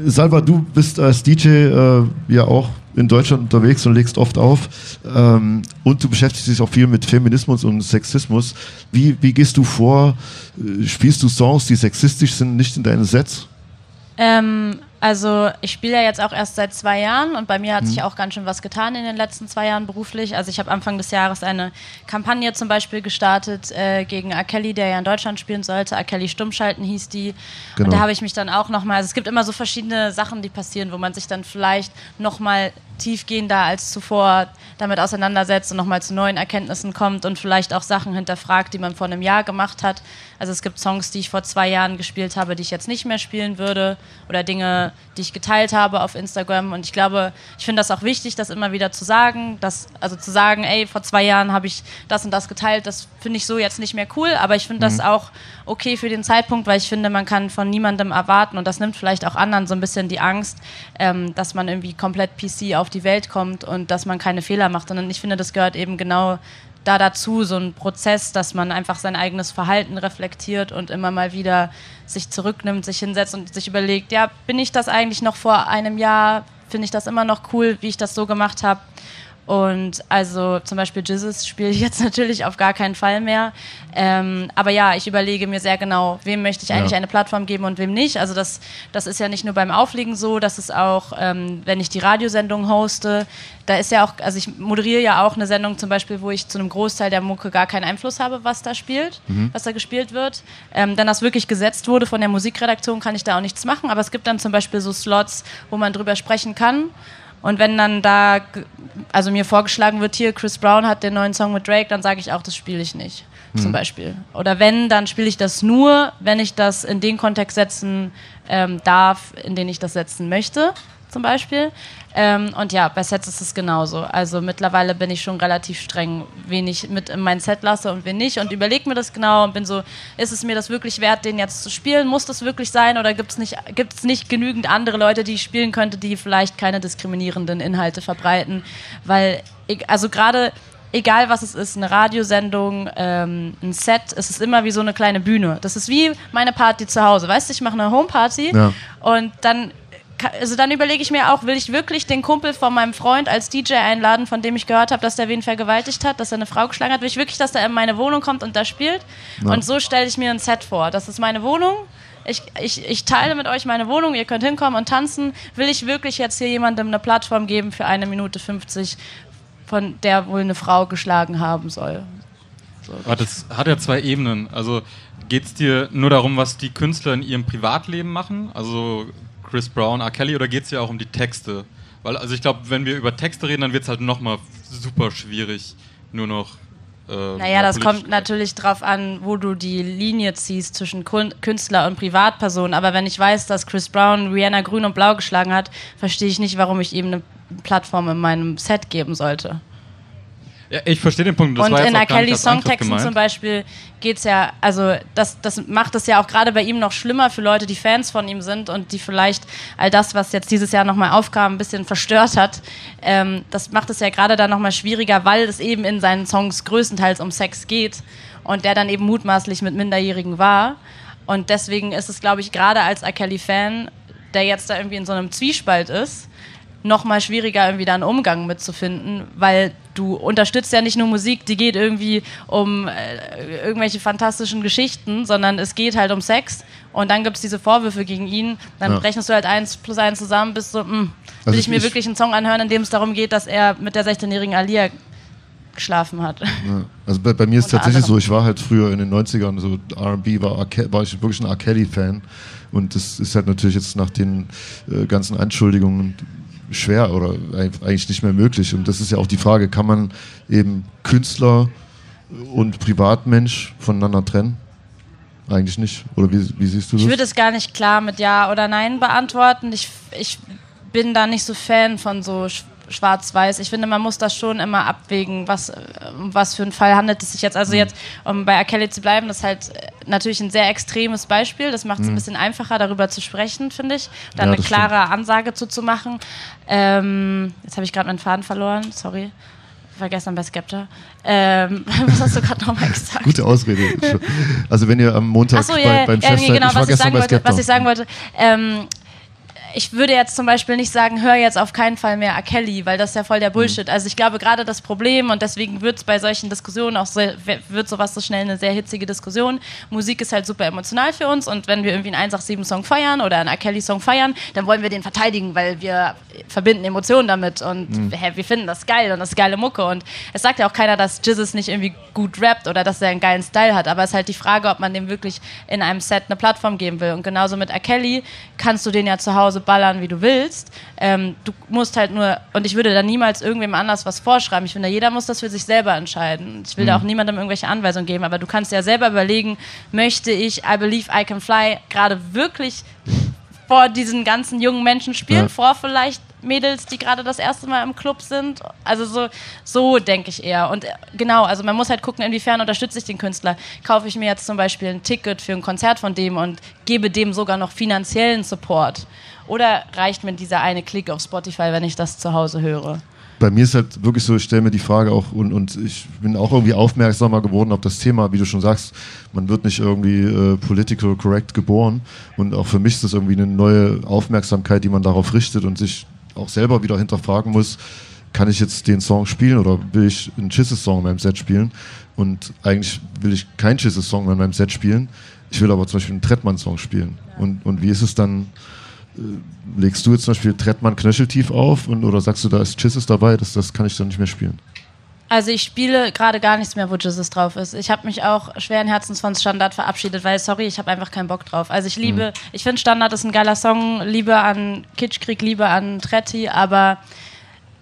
Salva, du bist als DJ äh, ja auch in Deutschland unterwegs und legst oft auf. Ähm, und du beschäftigst dich auch viel mit Feminismus und Sexismus. Wie, wie gehst du vor? Äh, Spielst du Songs, die sexistisch sind, nicht in deinen Sets? Ähm, also ich spiele ja jetzt auch erst seit zwei Jahren und bei mir hat sich auch ganz schön was getan in den letzten zwei Jahren beruflich. Also ich habe Anfang des Jahres eine Kampagne zum Beispiel gestartet äh, gegen. Kelly, der ja in Deutschland spielen sollte. Kelly Stummschalten hieß die. Genau. Und da habe ich mich dann auch nochmal, also es gibt immer so verschiedene Sachen, die passieren, wo man sich dann vielleicht nochmal tiefgehender als zuvor damit auseinandersetzt und nochmal zu neuen Erkenntnissen kommt und vielleicht auch Sachen hinterfragt, die man vor einem Jahr gemacht hat. Also es gibt Songs, die ich vor zwei Jahren gespielt habe, die ich jetzt nicht mehr spielen würde oder Dinge, die ich geteilt habe auf Instagram. Und ich glaube, ich finde das auch wichtig, das immer wieder zu sagen, dass, also zu sagen, ey, vor zwei Jahren habe ich das und das geteilt, das finde ich so jetzt nicht mehr cool, aber ich finde das auch okay für den Zeitpunkt, weil ich finde, man kann von niemandem erwarten und das nimmt vielleicht auch anderen so ein bisschen die Angst, ähm, dass man irgendwie komplett PC auf die Welt kommt und dass man keine Fehler macht, sondern ich finde, das gehört eben genau da dazu, so ein Prozess, dass man einfach sein eigenes Verhalten reflektiert und immer mal wieder sich zurücknimmt, sich hinsetzt und sich überlegt, ja, bin ich das eigentlich noch vor einem Jahr? Finde ich das immer noch cool, wie ich das so gemacht habe? Und also zum Beispiel Jizzes spiele ich jetzt natürlich auf gar keinen Fall mehr. Ähm, aber ja, ich überlege mir sehr genau, wem möchte ich eigentlich Ja. eine Plattform geben und wem nicht. Also das, das ist ja nicht nur beim Auflegen so, das ist auch, ähm, wenn ich die Radiosendung hoste, da ist ja auch, also ich moderiere ja auch eine Sendung zum Beispiel, wo ich zu einem Großteil der Mucke gar keinen Einfluss habe, was da spielt, was da gespielt wird. Ähm, wenn das wirklich gesetzt wurde von der Musikredaktion, kann ich da auch nichts machen. Aber es gibt dann zum Beispiel so Slots, wo man drüber sprechen kann. Und wenn dann da, also mir vorgeschlagen wird, hier, Chris Brown hat den neuen Song mit Drake, dann sage ich auch, das spiele ich nicht, zum Beispiel. Oder wenn, dann spiele ich das nur, wenn ich das in den Kontext setzen ähm, darf, in den ich das setzen möchte, zum Beispiel. Ähm, und ja, bei Sets ist es genauso. Also mittlerweile bin ich schon relativ streng, wen ich mit in mein Set lasse und wen nicht. Und überlege mir das genau und bin so, ist es mir das wirklich wert, den jetzt zu spielen? Muss das wirklich sein? Oder gibt es nicht, gibt's nicht genügend andere Leute, die ich spielen könnte, die vielleicht keine diskriminierenden Inhalte verbreiten? Weil, ich- also gerade egal was es ist, eine Radiosendung, ähm, ein Set, es ist immer wie so eine kleine Bühne. Das ist wie meine Party zu Hause. Weißt du, ich mache eine Homeparty Ja. und dann, also dann überlege ich mir auch, will ich wirklich den Kumpel von meinem Freund als DJ einladen, von dem ich gehört habe, dass der wen vergewaltigt hat, dass er eine Frau geschlagen hat? Will ich wirklich, dass der in meine Wohnung kommt und da spielt? Und so stelle ich mir ein Set vor. Das ist meine Wohnung. Ich, ich, ich teile mit euch meine Wohnung, ihr könnt hinkommen und tanzen. Will ich wirklich jetzt hier jemandem eine Plattform geben für eine Minute 50, von der wohl eine Frau geschlagen haben soll? Aber das hat ja zwei Ebenen. Also geht es dir nur darum, was die Künstler in ihrem Privatleben machen? Also Chris Brown, R. Kelly, oder geht es ja auch um die Texte? Weil, also ich glaube, wenn wir über Texte reden, dann wird es halt nochmal super schwierig, nur noch. Äh, Naja, das kommt natürlich drauf an, wo du die Linie ziehst zwischen Künstler und Privatperson. Aber wenn ich weiß, dass Chris Brown Rihanna grün und blau geschlagen hat, verstehe ich nicht, warum ich ihm eine Plattform in meinem Set geben sollte. Ja, ich verstehe den Punkt. Das und war in R. Kellys Songtexten zum Beispiel geht's ja, also das, das macht es ja auch gerade bei ihm noch schlimmer für Leute, die Fans von ihm sind und die vielleicht all das, was jetzt dieses Jahr nochmal aufkam, ein bisschen verstört hat. Ähm, das macht es ja gerade dann nochmal schwieriger, weil es eben in seinen Songs größtenteils um Sex geht und der dann eben mutmaßlich mit Minderjährigen war. Und deswegen ist es, glaube ich, gerade als R. Kelly-Fan, der jetzt da irgendwie in so einem Zwiespalt ist, noch mal schwieriger, irgendwie da einen Umgang mitzufinden, weil du unterstützt ja nicht nur Musik, die geht irgendwie um äh, irgendwelche fantastischen Geschichten, sondern es geht halt um Sex und dann gibt es diese Vorwürfe gegen ihn, dann Ja. rechnest du halt eins plus eins zusammen, bist so, mh, will Also ich mir ich- wirklich einen Song anhören, in dem es darum geht, dass er mit der 16-jährigen Alia geschlafen hat. Ja. Also bei, bei mir ist Unter tatsächlich so, anderem. ich war halt früher in den 90ern, so RB war, war ich wirklich ein R. Kelly-Fan. Und das ist halt natürlich jetzt nach den äh, ganzen Anschuldigungen schwer oder eig- eigentlich nicht mehr möglich. Und das ist ja auch die Frage, kann man eben Künstler und Privatmensch voneinander trennen? Eigentlich nicht. Oder wie, wie siehst du das? Ich würde es gar nicht klar mit Ja oder Nein beantworten. Ich, ich bin da nicht so Fan von so schwarz-weiß. Ich finde, man muss das schon immer abwägen, was, um was für einen Fall handelt es sich jetzt. Mhm. Also jetzt, um bei R. Kelly zu bleiben, das ist halt äh, natürlich ein sehr extremes Beispiel. Das macht es ein bisschen einfacher, darüber zu sprechen, finde ich. Da Mhm. Ja, eine klare Ansage zu, zu machen. Ähm, jetzt habe ich gerade meinen Faden verloren, sorry. Ich war gestern bei Skepta. Ähm, was hast du gerade nochmal gesagt? Gute Ausrede. Also wenn ihr am Montag bei, ja, beim ja, Chef seid, genau, ich war was ich, gestern sagen bei wollte, Skepta. was ich sagen wollte. Ähm, ich würde jetzt zum Beispiel nicht sagen, hör jetzt auf keinen Fall mehr R. Kelly, weil das ist ja voll der Bullshit. Also ich glaube gerade das Problem und deswegen wird es bei solchen Diskussionen auch sehr, wird sowas so schnell eine sehr hitzige Diskussion. Musik ist halt super emotional für uns und wenn wir irgendwie einen 187-Song feiern oder einen R. Kelly-Song feiern, dann wollen wir den verteidigen, weil wir verbinden Emotionen damit und hä, wir finden das geil und das ist geile Mucke und es sagt ja auch keiner, dass Jizzes nicht irgendwie gut rappt oder dass er einen geilen Style hat, aber es ist halt die Frage, ob man dem wirklich in einem Set eine Plattform geben will und genauso mit R. Kelly kannst du den ja zu Hause ballern, wie du willst. Ähm, du musst halt nur, und ich würde da niemals irgendwem anders was vorschreiben. Ich finde, jeder muss das für sich selber entscheiden. Ich will da auch niemandem irgendwelche Anweisungen geben, aber du kannst ja selber überlegen, möchte ich I Believe I Can Fly gerade wirklich vor diesen ganzen jungen Menschen spielen, Ja. vor vielleicht Mädels, die gerade das erste Mal im Club sind. Also so, so denke ich eher. Und äh, genau, also man muss halt gucken, inwiefern unterstütze ich den Künstler. Kaufe ich mir jetzt zum Beispiel ein Ticket für ein Konzert von dem und gebe dem sogar noch finanziellen Support. Oder reicht mir dieser eine Klick auf Spotify, wenn ich das zu Hause höre? bei mir ist halt wirklich so, ich stelle mir die Frage auch und, und ich bin auch irgendwie aufmerksamer geworden auf das Thema, wie du schon sagst, man wird nicht irgendwie äh, political correct geboren. Und auch für mich ist das irgendwie eine neue Aufmerksamkeit, die man darauf richtet und sich auch selber wieder hinterfragen muss, kann ich jetzt den Song spielen oder will ich einen Chisses-Song in meinem Set spielen? Und eigentlich will ich keinen Chisses-Song in meinem Set spielen, ich will aber zum Beispiel einen Trettmann-Song spielen. Und, und wie ist es dann, legst du jetzt zum Beispiel Trettmann knöcheltief auf und, oder sagst du, da ist Chisses dabei, das, das kann ich dann nicht mehr spielen? Also ich spiele gerade gar nichts mehr, wo Jesus drauf ist. Ich habe mich auch schweren Herzens von Standard verabschiedet, weil, sorry, ich habe einfach keinen Bock drauf. Also ich liebe, ich finde Standard ist ein geiler Song, Liebe an Kitschkrieg, Liebe an Tretti, aber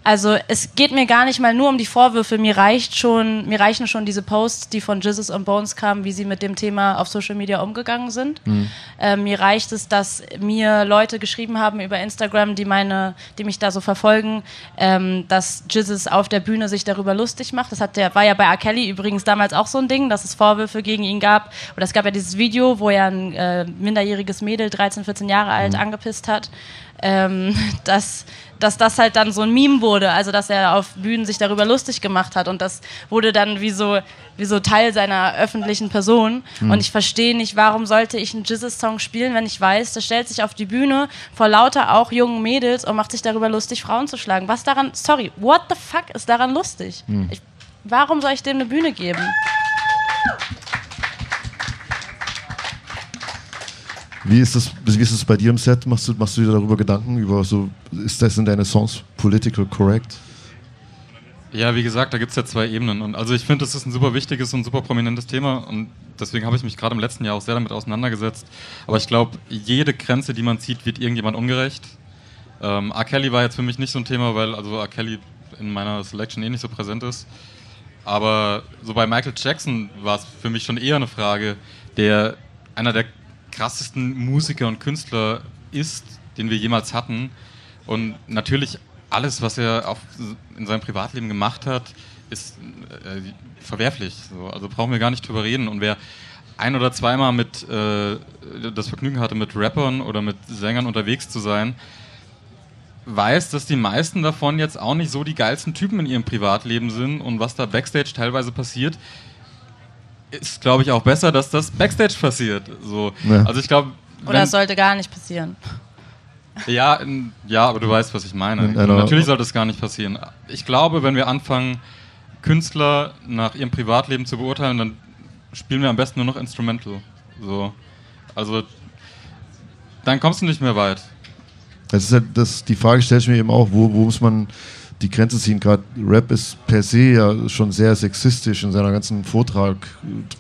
also es geht mir gar nicht mal nur um die Vorwürfe, mir reicht schon, mir reichen schon diese Posts, die von Jesus und Bones kamen, wie sie mit dem Thema auf Social Media umgegangen sind. Äh, mir reicht es, dass mir Leute geschrieben haben über Instagram, die meine, die mich da so verfolgen, ähm, dass Jesus auf der Bühne sich darüber lustig macht. Das hat der, war ja bei R. Kelly übrigens damals auch so ein Ding, dass es Vorwürfe gegen ihn gab. Oder es gab ja dieses Video, wo er ein äh, minderjähriges Mädel, 13, 14 Jahre alt, angepisst hat. Ähm, dass, dass das halt dann so ein Meme wurde, also dass er auf Bühnen sich darüber lustig gemacht hat und das wurde dann wie so, wie so Teil seiner öffentlichen Person und ich verstehe nicht, warum sollte ich einen Jizzes-Song spielen, wenn ich weiß, der stellt sich auf die Bühne vor lauter auch jungen Mädels und macht sich darüber lustig, Frauen zu schlagen. Was daran, sorry, what the fuck ist daran lustig? Ich, warum soll ich dem eine Bühne geben? Wie ist das, wie ist das bei dir im Set? Machst du, machst du dir darüber Gedanken? Über so, ist das in deine Songs political correct? Ja, wie gesagt, da gibt es ja zwei Ebenen. Und also ich finde, das ist ein super wichtiges und super prominentes Thema und deswegen habe ich mich gerade im letzten Jahr auch sehr damit auseinandergesetzt. Aber ich glaube, jede Grenze, die man zieht, wird irgendjemand ungerecht. Ähm, R. Kelly war jetzt für mich nicht so ein Thema, weil also R. Kelly in meiner Selection eh nicht so präsent ist. Aber so bei Michael Jackson war es für mich schon eher eine Frage, der einer der krassesten Musiker und Künstler ist, den wir jemals hatten. Und natürlich alles, was er auf, in seinem Privatleben gemacht hat, ist äh, verwerflich. So. Also brauchen wir gar nicht drüber reden. Und wer ein oder zweimal mit äh, das Vergnügen hatte, mit Rappern oder mit Sängern unterwegs zu sein, weiß, dass die meisten davon jetzt auch nicht so die geilsten Typen in ihrem Privatleben sind und was da Backstage teilweise passiert, ist, glaube ich, auch besser, dass das Backstage passiert. So. Ja. Also ich glaube, Oder es sollte gar nicht passieren. Ja, in, ja, aber du weißt, was ich meine. Natürlich sollte es gar nicht passieren. Ich glaube, wenn wir anfangen, Künstler nach ihrem Privatleben zu beurteilen, dann spielen wir am besten nur noch Instrumental. So. Also, dann kommst du nicht mehr weit. Das ist halt, das, die Frage stelle ich mir eben auch, wo, wo muss man die Grenze ziehen? Gerade Rap ist per se ja schon sehr sexistisch in seiner ganzen Vortrag,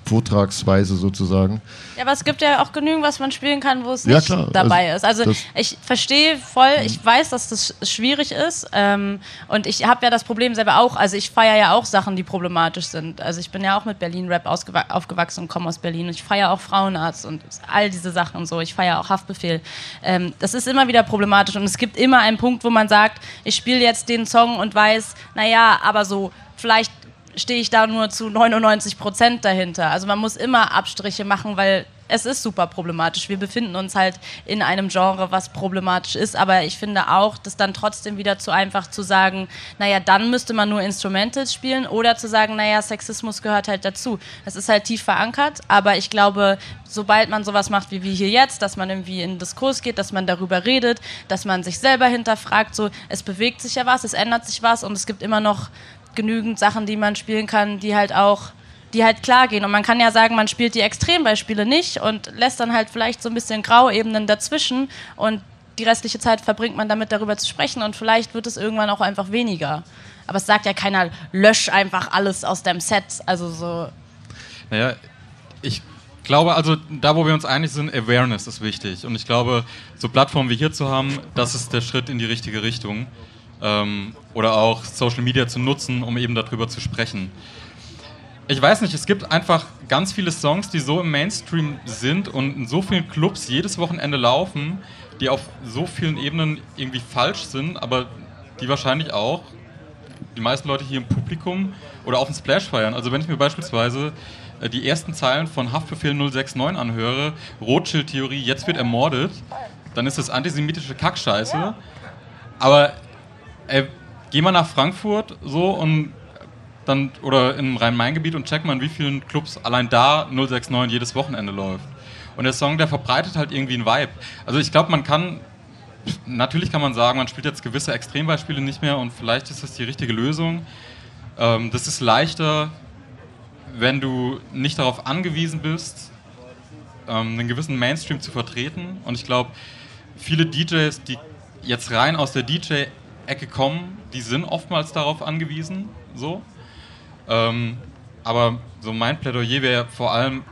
Vortragsweise sozusagen. Ja, aber es gibt ja auch genügend, was man spielen kann, wo es Ja, nicht klar. dabei Also, ist. Also ich verstehe voll, ich weiß, dass das schwierig ist ähm, und ich habe ja das Problem selber auch. Also ich feiere ja auch Sachen, die problematisch sind. Also ich bin ja auch mit Berlin-Rap ausgewa- aufgewachsen und komme aus Berlin und ich feiere auch Frauenarzt und all diese Sachen und so. Ich feiere auch Haftbefehl. Ähm, das ist immer wieder problematisch und es gibt immer einen Punkt, wo man sagt, ich spiele jetzt den Song und weiß, naja, aber so vielleicht stehe ich da nur zu 99 Prozent dahinter. Also man muss immer Abstriche machen, weil es ist super problematisch. Wir befinden uns halt in einem Genre, was problematisch ist, aber ich finde auch, das dann trotzdem wieder zu einfach zu sagen, naja, dann müsste man nur Instrumentals spielen oder zu sagen, naja, Sexismus gehört halt dazu. Das ist halt tief verankert, aber ich glaube, sobald man sowas macht wie wir hier jetzt, dass man irgendwie in Diskurs geht, dass man darüber redet, dass man sich selber hinterfragt, so, es bewegt sich ja was, es ändert sich was und es gibt immer noch genügend Sachen, die man spielen kann, die halt auch, die halt klar gehen. Und man kann ja sagen, man spielt die Extrembeispiele nicht und lässt dann halt vielleicht so ein bisschen Grauebenen dazwischen und die restliche Zeit verbringt man damit, darüber zu sprechen und vielleicht wird es irgendwann auch einfach weniger. Aber es sagt ja keiner, lösch einfach alles aus deinem Set. Also so. Naja, ich glaube, also da, wo wir uns einig sind, Awareness ist wichtig. Und ich glaube, so Plattformen wie hier zu haben, das ist der Schritt in die richtige Richtung. Ähm, oder auch Social Media zu nutzen, um eben darüber zu sprechen. Ich weiß nicht, es gibt einfach ganz viele Songs, die so im Mainstream sind und in so vielen Clubs jedes Wochenende laufen, die auf so vielen Ebenen irgendwie falsch sind, aber die wahrscheinlich auch die meisten Leute hier im Publikum oder auf dem Splash feiern. Also wenn ich mir beispielsweise äh, die ersten Zeilen von Haftbefehl 069 anhöre, Rothschild-Theorie, jetzt wird ermordet, dann ist das antisemitische Kackscheiße. Aber ey, geh mal nach Frankfurt so und dann oder im Rhein-Main-Gebiet und check mal, in wie vielen Clubs allein da 069 jedes Wochenende läuft. Und der Song, der verbreitet halt irgendwie einen Vibe. Also ich glaube, man kann, natürlich kann man sagen, man spielt jetzt gewisse Extrembeispiele nicht mehr und vielleicht ist das die richtige Lösung. Ähm, das ist leichter, wenn du nicht darauf angewiesen bist, ähm, einen gewissen Mainstream zu vertreten. Und ich glaube, viele DJs, die jetzt rein aus der DJ-Ecke kommen, die sind oftmals darauf angewiesen. So. Ähm, aber so mein Plädoyer wäre vor allem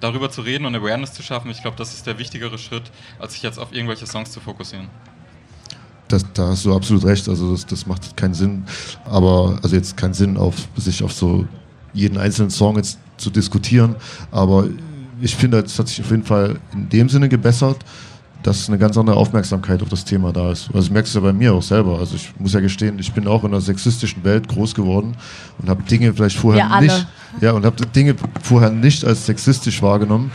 darüber zu reden und Awareness zu schaffen. Ich glaube, das ist der wichtigere Schritt, als sich jetzt auf irgendwelche Songs zu fokussieren. Das, da hast du absolut recht, also das, das macht keinen Sinn, aber also jetzt keinen Sinn, auf, sich auf so jeden einzelnen Song jetzt zu diskutieren, aber ich finde, es hat sich auf jeden Fall in dem Sinne gebessert, dass eine ganz andere Aufmerksamkeit auf das Thema da ist. Also das merkst du ja bei mir auch selber. Also ich muss ja gestehen, ich bin auch in einer sexistischen Welt groß geworden und habe Dinge vielleicht vorher alle. nicht, ja, und habe Dinge vorher nicht als sexistisch wahrgenommen.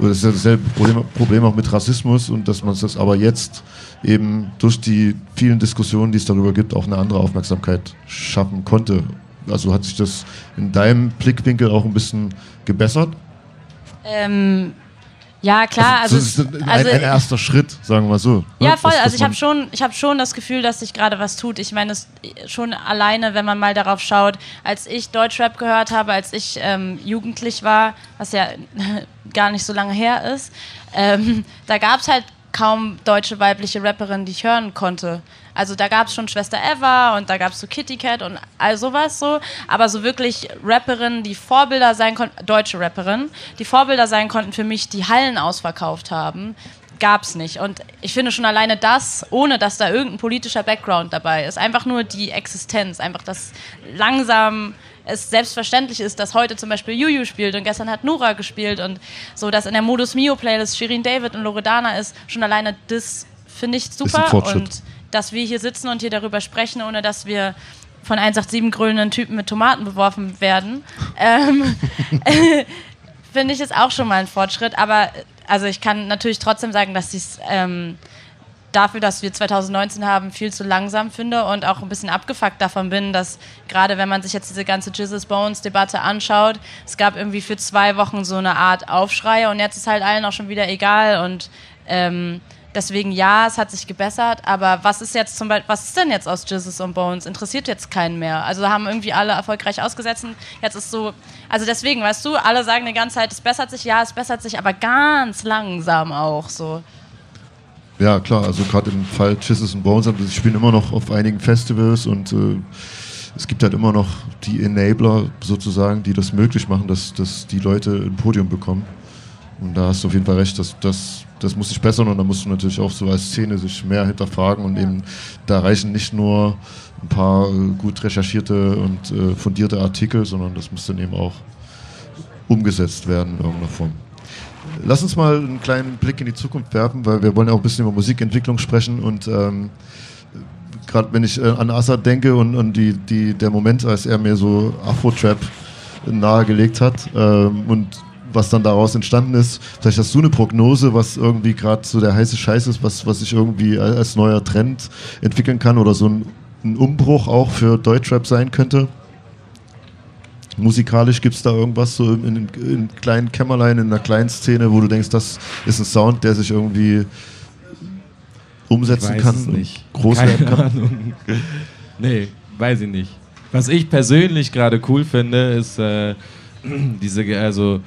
Das ist ja dasselbe Problem, Problem auch mit Rassismus und dass man das aber jetzt eben durch die vielen Diskussionen, die es darüber gibt, auch eine andere Aufmerksamkeit schaffen konnte. Also hat sich das in deinem Blickwinkel auch ein bisschen gebessert? Ähm, ja, klar. Also, das ist ein, also ein erster Schritt, sagen wir so. Ja, ne? voll. Dass- dass Also ich habe schon, ich habe schon das Gefühl, dass sich gerade was tut. Ich meine, es schon alleine, wenn man mal darauf schaut, als ich Deutschrap gehört habe, als ich ähm, jugendlich war, was ja gar nicht so lange her ist, ähm, da gab es halt kaum deutsche weibliche Rapperinnen, die ich hören konnte. Also da gab es schon Schwester Eva und da gab es so Kitty Cat und all sowas so, aber so wirklich Rapperinnen, die Vorbilder sein konnten, deutsche Rapperinnen, die Vorbilder sein konnten für mich, die Hallen ausverkauft haben, gab's nicht. Und ich finde schon alleine das, ohne dass da irgendein politischer Background dabei ist, einfach nur die Existenz, einfach das langsam es selbstverständlich ist, dass heute zum Beispiel Juju spielt und gestern hat Nura gespielt und so, dass in der Modus Mio Playlist Shirin David und Loredana ist, schon alleine das finde ich super und dass wir hier sitzen und hier darüber sprechen, ohne dass wir von 187 grölenden Typen mit Tomaten beworfen werden, ähm, finde ich es auch schon mal ein Fortschritt. Aber also ich kann natürlich trotzdem sagen, dass ich es ähm, dafür, dass wir 2019 haben, viel zu langsam finde und auch ein bisschen abgefuckt davon bin, dass gerade wenn man sich jetzt diese ganze Jesus Bones Debatte anschaut, es gab irgendwie für zwei Wochen so eine Art Aufschrei und jetzt ist halt allen auch schon wieder egal und ähm, deswegen ja, es hat sich gebessert, aber was ist jetzt zum Beispiel, was ist denn jetzt aus Jizzes und Bones? Interessiert jetzt keinen mehr. Also haben irgendwie alle erfolgreich ausgesetzt. Jetzt ist so, also deswegen, weißt du, alle sagen die ganze Zeit, es bessert sich, ja, es bessert sich, aber ganz langsam auch so. Ja, klar, also gerade im Fall Chisses und Bones, sie spielen immer noch auf einigen Festivals und äh, es gibt halt immer noch die Enabler sozusagen, die das möglich machen, dass, dass die Leute ein Podium bekommen. Und da hast du auf jeden Fall recht, dass das, das muss sich bessern und da musst du natürlich auch so als Szene sich mehr hinterfragen und eben da reichen nicht nur ein paar äh, gut recherchierte und äh, fundierte Artikel, sondern das muss dann eben auch umgesetzt werden in irgendeiner Form. Lass uns mal einen kleinen Blick in die Zukunft werfen, weil wir wollen ja auch ein bisschen über Musikentwicklung sprechen und ähm, gerade wenn ich äh, an Assad denke und, und die, die, der Moment, als er mir so Afro-Trap nahegelegt hat ähm, und was dann daraus entstanden ist. Vielleicht hast du eine Prognose, was irgendwie gerade so der heiße Scheiß ist, was, was sich irgendwie als neuer Trend entwickeln kann oder so ein, ein Umbruch auch für Deutschrap sein könnte? Musikalisch gibt es da irgendwas so in, in, in kleinen Kämmerlein, in einer kleinen Szene, wo du denkst, das ist ein Sound, der sich irgendwie umsetzen Ich weiß kann, es nicht. groß Keine werden kann? Ahnung. Nee, weiß ich nicht. Was ich persönlich gerade cool finde, ist äh, diese, also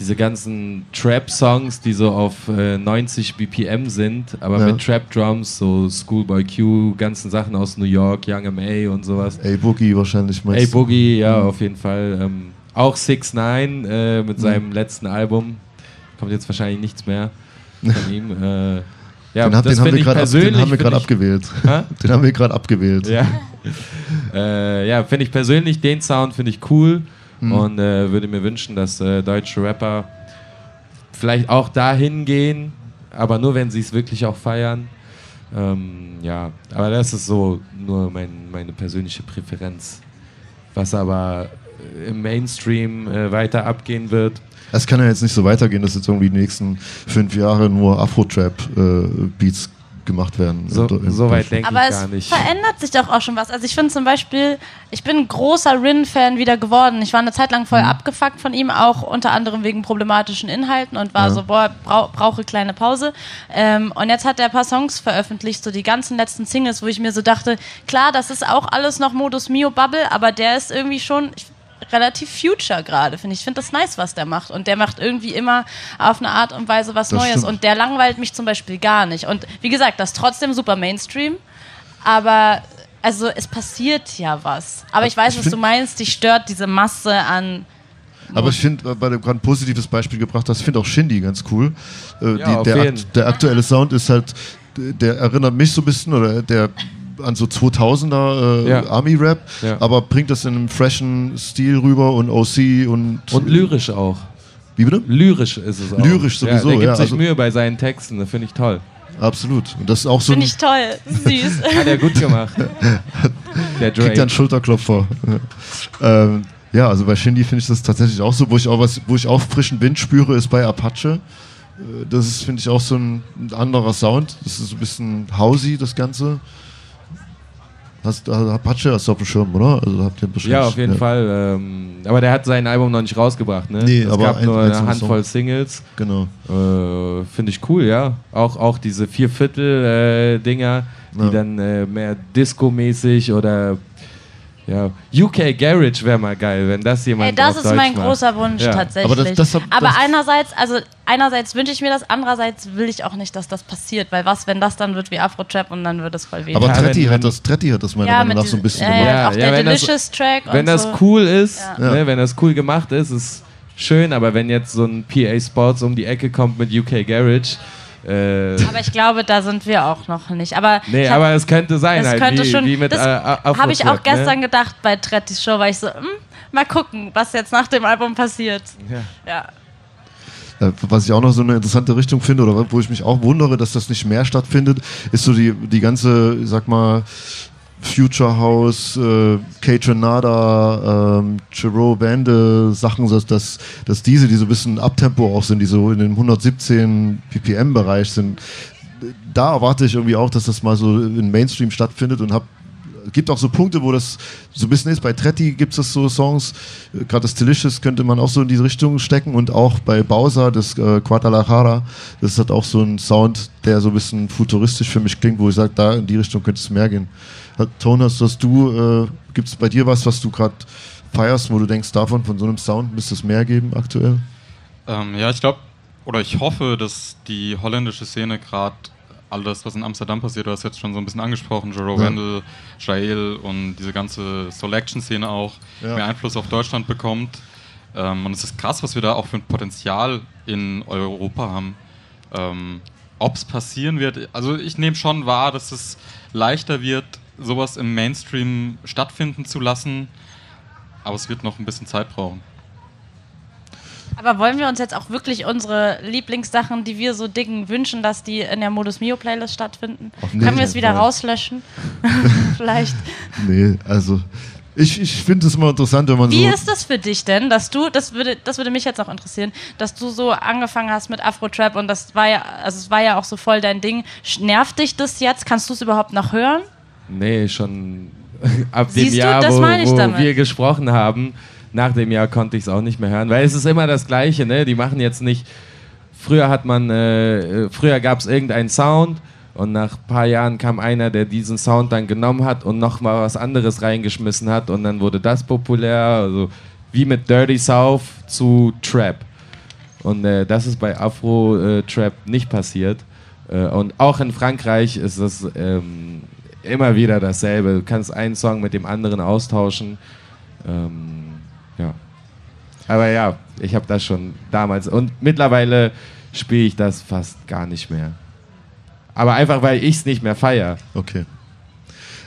diese ganzen Trap-Songs, die so auf äh, 90 BPM sind, aber Ja. mit Trap-Drums, so Schoolboy Q, ganzen Sachen aus New York, Young M.A. und sowas. Ey, Boogie wahrscheinlich meinst du? Boogie, ja, Mhm. auf jeden Fall. Ähm, auch 6 9 äh, mit seinem letzten Album. Kommt jetzt wahrscheinlich nichts mehr von ihm. Äh, ja, Den, hab- den haben wir ich gerade ab, abgewählt. Hä? Den haben wir gerade abgewählt. Ja, äh, ja finde ich persönlich, den Sound finde ich cool Mhm. und äh, würde mir wünschen, dass äh, deutsche Rapper vielleicht auch dahin gehen, aber nur wenn sie es wirklich auch feiern. Ähm, ja, aber das ist so nur mein, meine persönliche Präferenz. Was aber äh, im Mainstream äh, weiter abgehen wird. Es kann ja jetzt nicht so weitergehen, dass jetzt irgendwie die nächsten fünf Jahre nur Afro-Trap-Beats gemacht werden. So, In- in so weit denke Aber ich es gar nicht. verändert sich doch auch schon was. Also ich finde zum Beispiel, ich bin ein großer Rin-Fan wieder geworden. Ich war eine Zeit lang voll Mhm. abgefuckt von ihm, auch unter anderem wegen problematischen Inhalten und war Ja. so, boah, brau brauche kleine Pause. Ähm, und jetzt hat er ein paar Songs veröffentlicht, so die ganzen letzten Singles, wo ich mir so dachte, klar, das ist auch alles noch Modus Mio Bubble, aber der ist irgendwie schon, ich, relativ future gerade, finde ich. Ich finde das nice, was der macht. Und der macht irgendwie immer auf eine Art und Weise was Das Neues. stimmt. Und der langweilt mich zum Beispiel gar nicht. Und wie gesagt, das ist trotzdem super Mainstream. Aber also es passiert ja was. Aber ich weiß, Ich was du meinst. Die stört diese Masse an. Aber ich finde, weil du gerade ein positives Beispiel gebracht hast, ich finde auch Shindy ganz cool. Äh, Ja, auf der, jeden. akt der aktuelle Sound ist halt, der erinnert mich so ein bisschen, oder der an so 2000er äh, Ja. Army-Rap, Ja. aber bringt das in einem freshen Stil rüber und OC und... Und lyrisch auch. Wie bitte? Lyrisch ist es auch. Lyrisch sowieso, ja. Der gibt ja, sich also- Mühe bei seinen Texten, das finde ich toll. Absolut. Und das ist auch so. Finde ich toll. Süß. Hat er gut gemacht. Der kriegt er einen Drake. Schulterklopfer. ähm, ja, also bei Shindy finde ich das tatsächlich auch so, wo ich auch was, wo ich auch frischen Wind spüre, ist bei Apache. Äh, Das ist, finde ich, auch so ein, ein anderer Sound. Das ist so ein bisschen hausy, das Ganze. Hast, also Apache hast du auf dem Schirm, oder? Also habt ihr bestimmt. Ja, auf jeden Fall. Ähm, aber der hat sein Album noch nicht rausgebracht, ne? Nee, es aber gab ein- nur eine Handvoll Singles. Genau. Äh, Finde ich cool, ja. Auch, auch diese Vierviertel-Dinger, die Ja. dann äh, mehr Disco-mäßig oder ja, UK Garage wäre mal geil, wenn das jemand Ey, das auf ist Deutsch mein macht. großer Wunsch Ja. tatsächlich. Aber das- das Aber das- einerseits, also einerseits wünsche ich mir das, andererseits will ich auch nicht, dass das passiert, weil was, wenn das dann wird wie Afro-Trap und dann wird es voll weh. Aber Ja, Tretti, wenn- hat das, Tretti hat das meiner ja, Meinung nach so ein bisschen ja, gemacht. ja, auch Ja, der wenn das- Delicious-Track Wenn und das so. cool ist, Ja. ne, wenn das cool gemacht ist, ist schön, aber wenn jetzt so ein PA Sports um die Ecke kommt mit UK Garage, äh, Aber ich glaube, da sind wir auch noch nicht. Aber nee, hab- aber es könnte sein, Das halt, könnte wie, schon. wie mit das äh, habe ich auch Trap, gestern ne? gedacht bei Trettis Show, weil ich so, hm, mal gucken, was jetzt nach dem Album passiert. Ja. Äh, Was ich auch noch so eine interessante Richtung finde, oder wo ich mich auch wundere, dass das nicht mehr stattfindet, ist so die, die ganze, ich sag mal, Future House, äh, Kate Nada, ähm, Chiro Bande Sachen, dass, dass, dass diese, die so ein bisschen Abtempo auch sind, die so in den 117 BPM-Bereich sind, da erwarte ich irgendwie auch, dass das mal so in Mainstream stattfindet und habe gibt auch so Punkte, wo das so ein bisschen ist. Bei Tretti gibt es so Songs, äh, gerade das Delicious könnte man auch so in diese Richtung stecken und auch bei Bowser, das äh, Guadalajara, das hat auch so einen Sound, der so ein bisschen futuristisch für mich klingt, wo ich sage, da in die Richtung könnte es mehr gehen. Tonas, hast du, äh, gibt es bei dir was, was du gerade feierst, wo du denkst, davon, von so einem Sound müsste es mehr geben aktuell? Ähm, ja, ich glaube, oder ich hoffe, dass die holländische Szene gerade alles, was in Amsterdam passiert, du hast jetzt schon so ein bisschen angesprochen, Jero ja. Wendel, Jael und diese ganze Selection-Szene auch ja. mehr Einfluss auf Deutschland bekommt. Ähm, und es ist krass, was wir da auch für ein Potenzial in Europa haben. Ähm, Ob es passieren wird, also ich nehme schon wahr, dass es leichter wird, sowas im Mainstream stattfinden zu lassen, aber es wird noch ein bisschen Zeit brauchen. Aber wollen wir uns jetzt auch wirklich unsere Lieblingssachen, die wir so dicken, wünschen, dass die in der Modus Mio Playlist stattfinden? Können wir es wieder rauslöschen? Vielleicht. Nee, also ich, ich finde es immer interessant, wenn man Wie so. Wie ist das für dich denn, dass du, das würde, das würde mich jetzt auch interessieren, dass du so angefangen hast mit Afro-Trap und das war ja, also es war ja auch so voll dein Ding. Nervt dich das jetzt? Kannst du es überhaupt noch hören? Nee, schon ab dem Siehst Jahr, du, wo, wo wir gesprochen haben nach dem Jahr konnte ich es auch nicht mehr hören, weil es ist immer das Gleiche, ne? Die machen jetzt nicht. Früher hat man, äh, früher gab es irgendeinen Sound und nach ein paar Jahren kam einer, der diesen Sound dann genommen hat und nochmal was anderes reingeschmissen hat und dann wurde das populär, also wie mit Dirty South zu Trap. Und äh, das ist bei Afro-Trap äh, nicht passiert. Äh, und auch in Frankreich ist es ähm, immer wieder dasselbe. Du kannst einen Song mit dem anderen austauschen. Ähm. Aber ja, ich habe das schon damals und mittlerweile spiele ich das fast gar nicht mehr. Aber einfach, weil ich es nicht mehr feiere. Okay.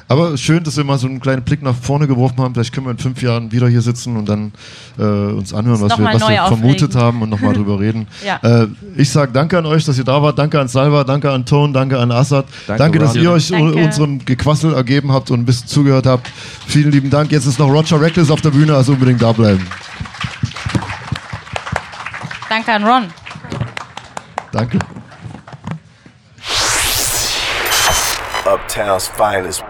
Aber schön, dass wir mal so einen kleinen Blick nach vorne geworfen haben. Vielleicht können wir in fünf Jahren wieder hier sitzen und dann äh, uns anhören, was wir, was wir vermutet haben und nochmal drüber reden. ja. äh, ich sage danke an euch, dass ihr da wart. Danke an Salva, danke an Ton, danke an Assad. Danke, danke dass ihr euch danke. unserem Gequassel ergeben habt und ein bisschen zugehört habt. Vielen lieben Dank. Jetzt ist noch Roger Reckless auf der Bühne, also unbedingt da bleiben. Danke an Ron. Danke. Uptown's finest.